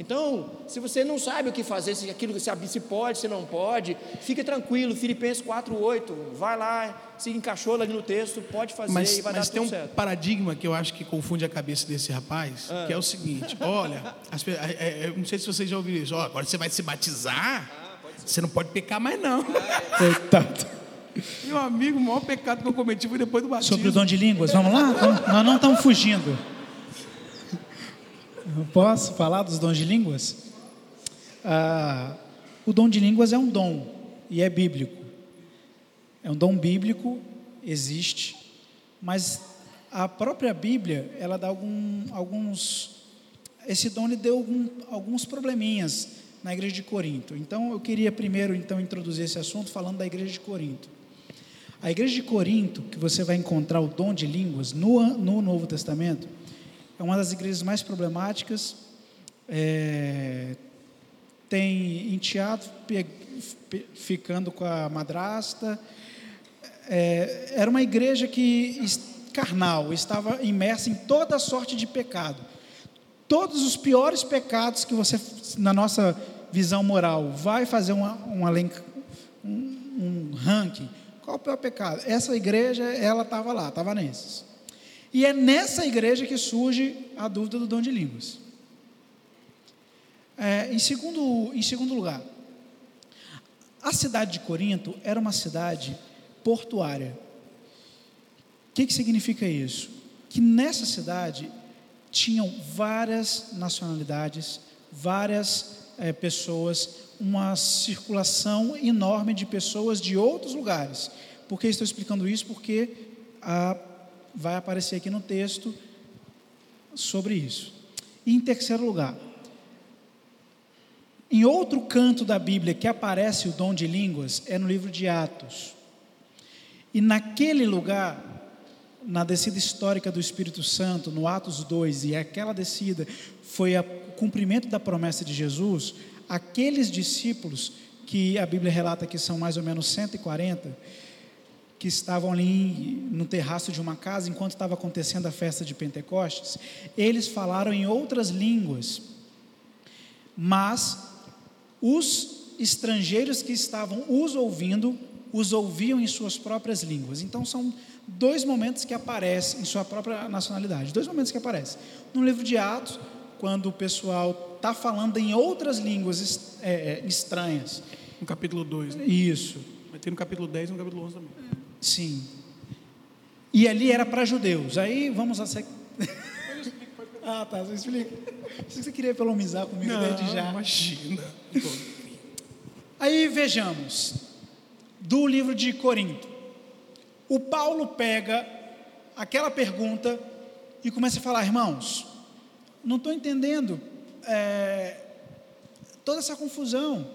Então, se você não sabe o que fazer, se aquilo se, se pode, se não pode, fique tranquilo, Filipenses 4:8, vai lá, se encaixou ali no texto, pode fazer mas, e vai mas dar tem tudo um certo. paradigma que eu acho que confunde a cabeça desse rapaz, Ah. que é o seguinte: olha, as é- é- eu não sei se vocês já ouviram isso. Ó, agora você vai se batizar, você não pode pecar mais não. Coitado. Meu amigo, o maior pecado que eu cometi foi depois do batismo. Sobre o dom de línguas, vamos lá? Nós não estamos fugindo. Posso falar dos dons de línguas? Ah, o dom de línguas é um dom e é bíblico. É um dom bíblico, existe, mas a própria Bíblia, ela dá algum, alguns. Esse dom lhe deu algum, alguns probleminhas na igreja de Corinto. Então, eu queria primeiro então introduzir esse assunto falando da igreja de Corinto. A igreja de Corinto, que você vai encontrar o dom de línguas no, no Novo Testamento, é uma das igrejas mais problemáticas. É, tem enteado ficando com a madrasta. É, era uma igreja que carnal, estava imersa em toda sorte de pecado. Todos os piores pecados que você, na nossa visão moral, vai fazer um, um, um ranking. Qual o pior pecado? Essa igreja, ela estava lá, estava nesses. E é nessa igreja que surge a dúvida do dom de línguas. É, em, segundo, em segundo lugar, a cidade de Corinto era uma cidade portuária. O que, que significa isso? Que nessa cidade tinham várias nacionalidades, várias eh, pessoas, uma circulação enorme de pessoas de outros lugares. Por que estou explicando isso? Porque ah, vai aparecer aqui no texto sobre isso. E em terceiro lugar, em outro canto da Bíblia que aparece o dom de línguas é no livro de Atos. E naquele lugar, na descida histórica do Espírito Santo, no Atos 2, e aquela descida foi o cumprimento da promessa de Jesus, aqueles discípulos, que a Bíblia relata que são mais ou menos 140, que estavam ali no terraço de uma casa enquanto estava acontecendo a festa de Pentecostes, eles falaram em outras línguas, mas os estrangeiros que estavam os ouvindo, os ouviam em suas próprias línguas. Então são dois momentos que aparecem em sua própria nacionalidade, dois momentos que aparecem. No livro de Atos, quando o pessoal está falando em outras línguas é, é, estranhas. No capítulo 2, né? Isso, Vai ter no capítulo 10 e no capítulo 11 também. Sim. E ali era para judeus. Aí vamos a sec... Ah, tá, você explica. Você queria economizar comigo desde já. imagina. Aí vejamos, do livro de Corinto. O Paulo pega aquela pergunta e começa a falar, irmãos, não estou entendendo é, toda essa confusão,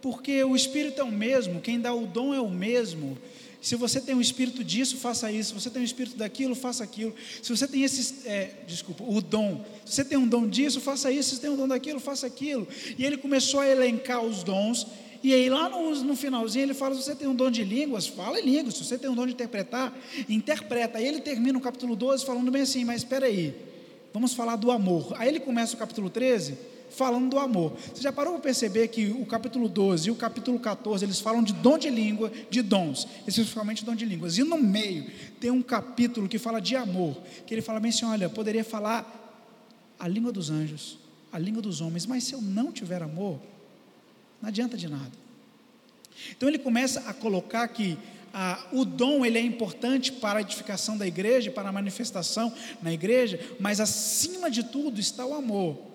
porque o Espírito é o mesmo, quem dá o dom é o mesmo. Se você tem um espírito disso, faça isso. Se você tem um espírito daquilo, faça aquilo. Se você tem esse, é, desculpa, o dom. Se você tem um dom disso, faça isso. Se você tem um dom daquilo, faça aquilo. E ele começou a elencar os dons. E aí lá no, no finalzinho ele fala: se você tem um dom de línguas, fala em línguas. Se você tem um dom de interpretar, interpreta. Aí ele termina o capítulo 12 falando bem assim: mas espera aí, Vamos falar do amor. Aí ele começa o capítulo 13 falando do amor. Você já parou para perceber que o capítulo 12 e o capítulo 14 eles falam de dom de língua, de dons, especificamente dom de línguas. E no meio tem um capítulo que fala de amor, que ele fala bem assim: olha, poderia falar a língua dos anjos, a língua dos homens, mas se eu não tiver amor, não adianta de nada. Então ele começa a colocar que ah, o dom ele é importante para a edificação da igreja, para a manifestação na igreja, mas acima de tudo está o amor.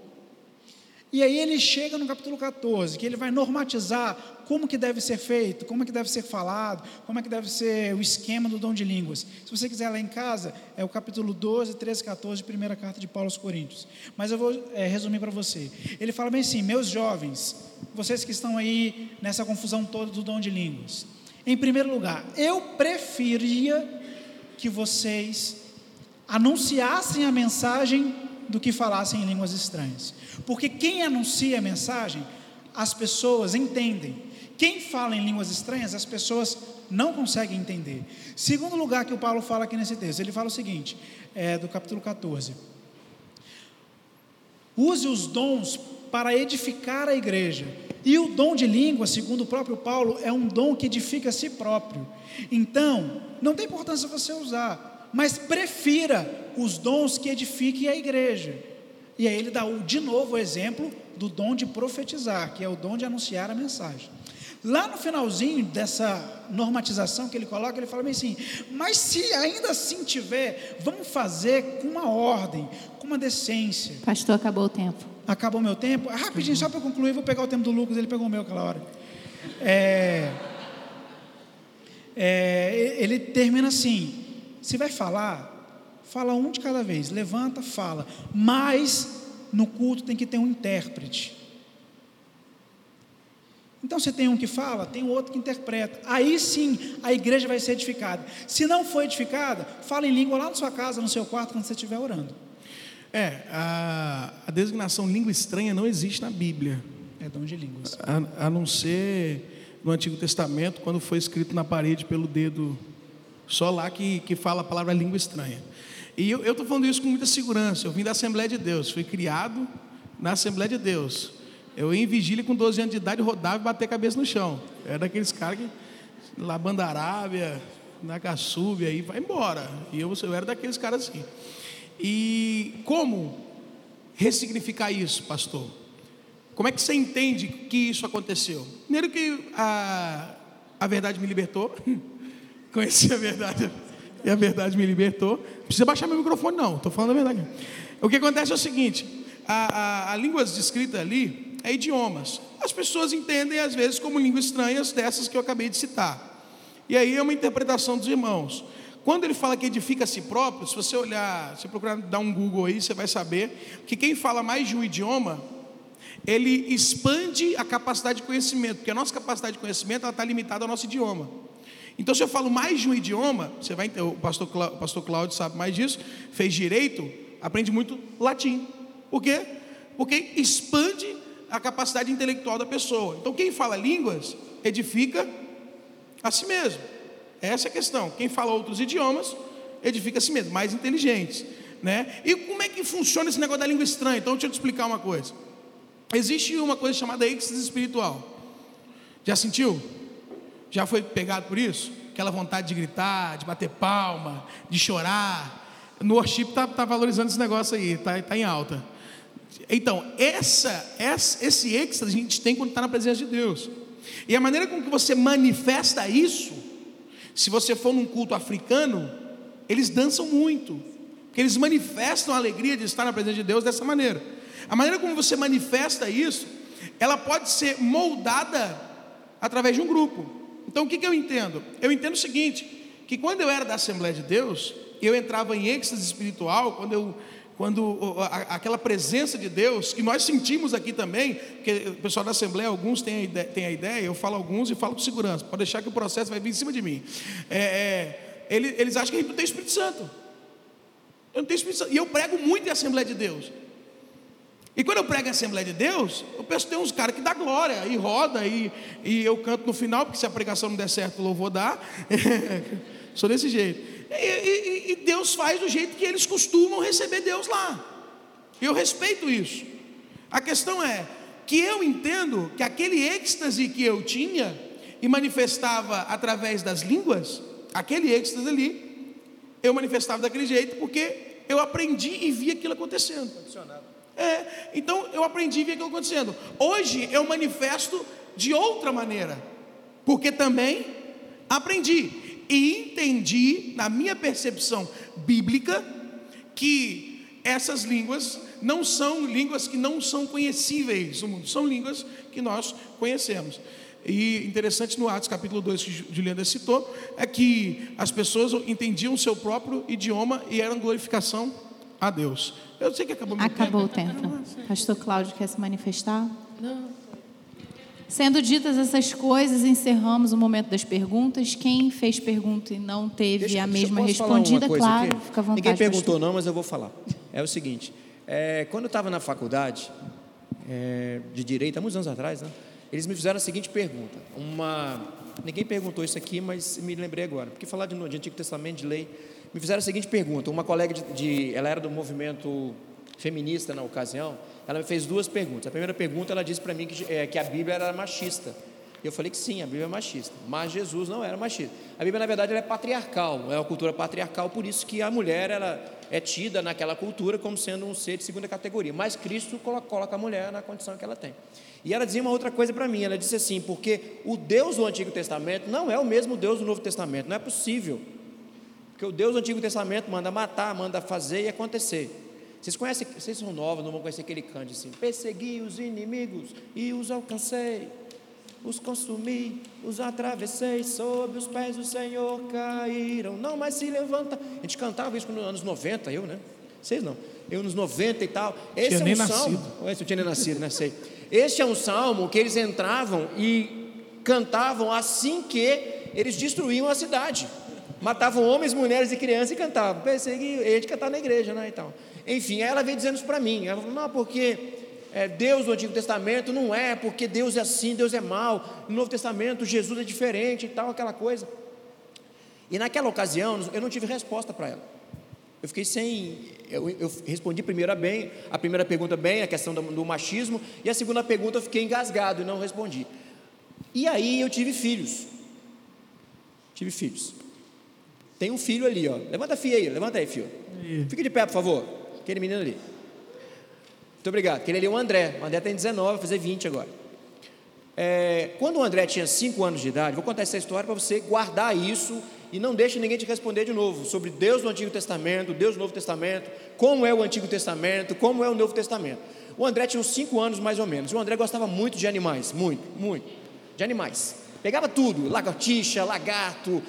E aí ele chega no capítulo 14, que ele vai normatizar como que deve ser feito, como que deve ser falado, como é que deve ser o esquema do dom de línguas. Se você quiser lá em casa, é o capítulo 12, 13, 14, primeira carta de Paulo aos Coríntios. Mas eu vou é, resumir para você. Ele fala bem assim, meus jovens, vocês que estão aí nessa confusão toda do dom de línguas. Em primeiro lugar, eu preferia que vocês anunciassem a mensagem do que falassem em línguas estranhas. Porque quem anuncia a mensagem, as pessoas entendem. Quem fala em línguas estranhas, as pessoas não conseguem entender. Segundo lugar que o Paulo fala aqui nesse texto, ele fala o seguinte, é, do capítulo 14: Use os dons para edificar a igreja. E o dom de língua, segundo o próprio Paulo, é um dom que edifica a si próprio. Então, não tem importância você usar, mas prefira os dons que edifiquem a igreja. E aí ele dá de novo o exemplo do dom de profetizar, que é o dom de anunciar a mensagem. Lá no finalzinho dessa normatização que ele coloca, ele fala bem assim: mas se ainda assim tiver, vamos fazer com uma ordem, com uma decência. Pastor, acabou o tempo. Acabou o meu tempo? Ah, rapidinho, uhum. só para concluir, vou pegar o tempo do Lucas, ele pegou o meu aquela hora. É, é, ele termina assim: se vai falar, Fala um de cada vez, levanta, fala. Mas no culto tem que ter um intérprete. Então você tem um que fala, tem outro que interpreta. Aí sim a igreja vai ser edificada. Se não for edificada, fala em língua lá na sua casa, no seu quarto, quando você estiver orando. É, a, a designação língua estranha não existe na Bíblia. É dom de línguas. A, a não ser no Antigo Testamento, quando foi escrito na parede pelo dedo, só lá que, que fala a palavra língua estranha. E eu estou falando isso com muita segurança. Eu vim da Assembleia de Deus, fui criado na Assembleia de Deus. Eu ia em vigília com 12 anos de idade, rodava e bater a cabeça no chão. Era daqueles caras que, lá Banda Arábia, na Caçúbia, aí vai embora. E eu, eu era daqueles caras assim. E como ressignificar isso, pastor? Como é que você entende que isso aconteceu? Primeiro que a, a verdade me libertou. Conheci a verdade e a verdade me libertou. Não precisa baixar meu microfone, não, estou falando a verdade. O que acontece é o seguinte: a, a, a língua descrita ali é idiomas. As pessoas entendem, às vezes, como línguas estranhas dessas que eu acabei de citar. E aí é uma interpretação dos irmãos. Quando ele fala que edifica a si próprio, se você olhar, se procurar dar um Google aí, você vai saber que quem fala mais de um idioma, ele expande a capacidade de conhecimento, porque a nossa capacidade de conhecimento está limitada ao nosso idioma. Então, se eu falo mais de um idioma, você vai o pastor, o pastor Cláudio sabe mais disso, fez direito, aprende muito latim. Por quê? Porque expande a capacidade intelectual da pessoa. Então, quem fala línguas edifica a si mesmo. Essa é a questão. Quem fala outros idiomas edifica a si mesmo, mais inteligentes. Né? E como é que funciona esse negócio da língua estranha? Então, deixa eu te explicar uma coisa. Existe uma coisa chamada êxtase espiritual. Já sentiu? Já foi pegado por isso? Aquela vontade de gritar, de bater palma, de chorar. No worship está tá valorizando esse negócio aí, está tá em alta. Então, essa, essa, esse êxtase a gente tem quando está na presença de Deus. E a maneira com que você manifesta isso, se você for num culto africano, eles dançam muito, porque eles manifestam a alegria de estar na presença de Deus dessa maneira. A maneira como você manifesta isso, ela pode ser moldada através de um grupo. Então o que, que eu entendo? Eu entendo o seguinte: que quando eu era da Assembleia de Deus, eu entrava em êxtase espiritual, quando eu quando aquela presença de Deus, que nós sentimos aqui também, que o pessoal da Assembleia, alguns têm a ideia, têm a ideia eu falo alguns e falo com segurança, pode deixar que o processo vai vir em cima de mim. É, é, eles, eles acham que a gente não tem Espírito Santo. Eu não tenho Espírito Santo. E eu prego muito em Assembleia de Deus. E quando eu prego em Assembleia de Deus, eu penso que tem uns caras que dá glória e roda, e, e eu canto no final, porque se a pregação não der certo, o louvor dá. Sou desse jeito. E, e, e, Deus faz do jeito que eles costumam receber Deus lá. Eu respeito isso. A questão é que eu entendo que aquele êxtase que eu tinha e manifestava através das línguas, aquele êxtase ali, eu manifestava daquele jeito porque eu aprendi e vi aquilo acontecendo. É, então eu aprendi e vi aquilo acontecendo. Hoje eu manifesto de outra maneira, porque também aprendi e entendi, na minha percepção bíblica, que essas línguas não são línguas que não são conhecíveis no mundo, são línguas que nós conhecemos. E interessante no Atos capítulo 2 que Juliana citou, é que as pessoas entendiam o seu próprio idioma e eram glorificação a Deus. Eu sei que acabou meu Acabou tempo. o tempo. Pastor Cláudio quer se manifestar? Sendo ditas essas coisas, encerramos o momento das perguntas. Quem fez pergunta e não teve Deixa- a mesma respondida, claro, aqui? fica à vontade. Ninguém perguntou pastor. não, mas eu vou falar. É o seguinte, é, quando eu estava na faculdade é, de Direito, há muitos anos atrás, né, eles me fizeram a seguinte pergunta. Uma, ninguém perguntou isso aqui, mas me lembrei agora. Porque falar de, de Antigo Testamento, de lei, me fizeram a seguinte pergunta. Uma colega, de, de- ela era do movimento feminista na ocasião, ela me fez duas perguntas. A primeira pergunta, ela disse para mim que, é, que a Bíblia era machista. Eu falei que sim, a Bíblia é machista, mas Jesus não era machista. A Bíblia, na verdade, é patriarcal, é uma cultura patriarcal, por isso que a mulher ela é tida naquela cultura como sendo um ser de segunda categoria. Mas Cristo colo- coloca a mulher na condição que ela tem. E ela dizia uma outra coisa para mim, ela disse assim, porque o Deus do Antigo Testamento não é o mesmo Deus do Novo Testamento, não é possível. Porque o Deus do Antigo Testamento manda matar, manda fazer e acontecer. Vocês conhecem, vocês são novos, não vão conhecer aquele canto assim: persegui os inimigos e os alcancei, os consumi, os atravessei, sob os pés do Senhor caíram, não mais se levanta. A gente cantava isso nos anos 90, eu, né? Vocês não, eu nos 90 e tal. Esse Tinha é um nem salmo. nascido. Esse eu tinha nem nascido, né? Sei. Este é um salmo que eles entravam e cantavam assim que eles destruíam a cidade. Matavam homens, mulheres e crianças e cantavam. Persegui, a gente cantava na igreja, né? Enfim, aí ela veio dizendo isso para mim. Ela falou, não, porque é, Deus do Antigo Testamento não é, porque Deus é assim, Deus é mal. No Novo Testamento, Jesus é diferente e tal, aquela coisa. E naquela ocasião, eu não tive resposta para ela. Eu fiquei sem. Eu, eu respondi primeiro a bem, a primeira pergunta bem, a questão do, do machismo, e a segunda pergunta eu fiquei engasgado e não respondi. E aí eu tive filhos. Tive filhos. Tem um filho ali, ó. Levanta a filha aí, levanta aí, filho. Fica de pé, por favor. Aquele menino ali. Muito obrigado. Aquele ali é o André. O André tem 19, vai fazer 20 agora. É, quando o André tinha 5 anos de idade, vou contar essa história para você guardar isso e não deixe ninguém te responder de novo sobre Deus do Antigo Testamento, Deus do Novo Testamento, como é o Antigo Testamento, como é o Novo Testamento. O André tinha uns 5 anos mais ou menos. O André gostava muito de animais, muito, muito, de animais. Pegava tudo, lagartixa, lagarto,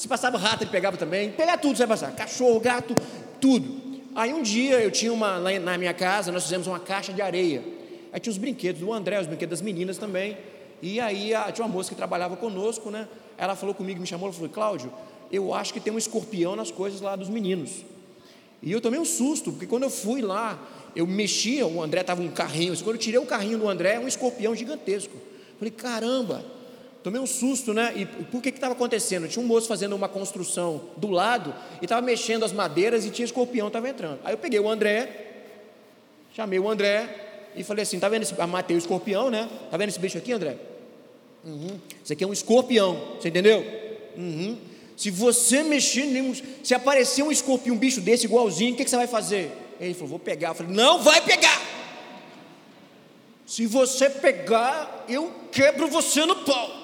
se passava rato ele pegava também, pegava tudo, você vai passar, cachorro, gato, tudo. Aí um dia eu tinha uma, na minha casa, nós fizemos uma caixa de areia. Aí tinha os brinquedos do André, os brinquedos das meninas também. E aí a- tinha uma moça que trabalhava conosco, né? Ela falou comigo, me chamou, ela falou, Cláudio, eu acho que tem um escorpião nas coisas lá dos meninos. E eu tomei um susto, porque quando eu fui lá, eu mexia, o André estava um carrinho, quando eu tirei o carrinho do André, um escorpião gigantesco. Falei, caramba, tomei um susto, né? E por que estava acontecendo? Tinha um moço fazendo uma construção do lado e estava mexendo as madeiras e tinha escorpião, estava entrando. Aí eu peguei o André, chamei o André e falei assim: tá vendo esse. Matei o escorpião, né? Tá vendo esse bicho aqui, André? Uhum. Isso aqui é um escorpião, você entendeu? Uhum. Se você mexer se aparecer um escorpião, um bicho desse igualzinho, o que, que você vai fazer? Ele falou: vou pegar. Eu falei: não vai pegar. Se você pegar, eu quebro você no pau.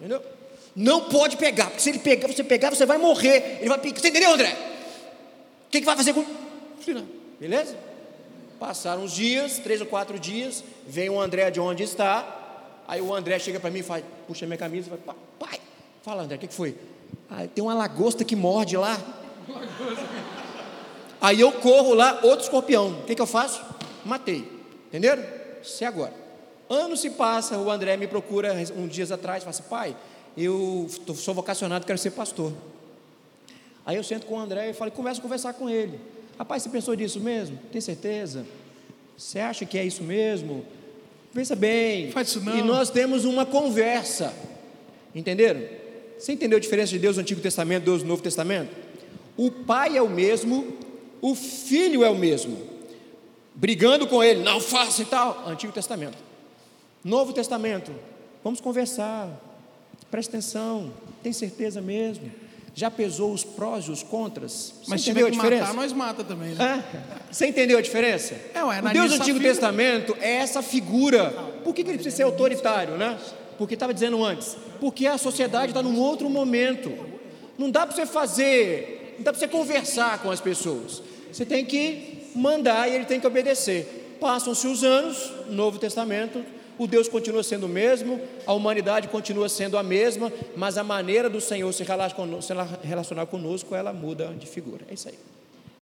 Entendeu? Não pode pegar, porque se ele pegar, você pegar, você vai morrer. Ele vai picar. Você entendeu, André? O que, que vai fazer com. Não. Beleza? Passaram uns dias, três ou quatro dias, vem o André de onde está. Aí o André chega para mim e faz, puxa minha camisa e fala, pai, fala André, o que, que foi? Ah, tem uma lagosta que morde lá. Aí eu corro lá, outro escorpião. O que, que eu faço? Matei. Entenderam? Isso é agora. Anos se passa, o André me procura uns dias atrás, fala assim, pai, eu sou vocacionado, quero ser pastor. Aí eu sento com o André e falo, começo a conversar com ele. Rapaz, você pensou nisso mesmo? Tem certeza? Você acha que é isso mesmo? Pensa bem. Faz isso não. E nós temos uma conversa. Entenderam? Você entendeu a diferença de Deus no Antigo Testamento e Deus no Novo Testamento? O Pai é o mesmo, o Filho é o mesmo. brigando com ele, não faça e tal. Antigo Testamento. Novo Testamento, vamos conversar, presta atenção, tem certeza mesmo? Já pesou os prós e os contras? Você Mas se entendeu a diferença? matar, nós mata também, né? É? Você entendeu a diferença? É, ué, o Deus do Antigo figura. Testamento é essa figura. Por que, que ele precisa ser autoritário, né? Porque estava dizendo antes, porque a sociedade está num outro momento. Não dá para você fazer, não dá para você conversar com as pessoas. Você tem que mandar e ele tem que obedecer. Passam-se os anos, Novo Testamento, o Deus continua sendo o mesmo, a humanidade continua sendo a mesma, mas a maneira do Senhor se relacionar conosco, ela muda de figura. É isso aí.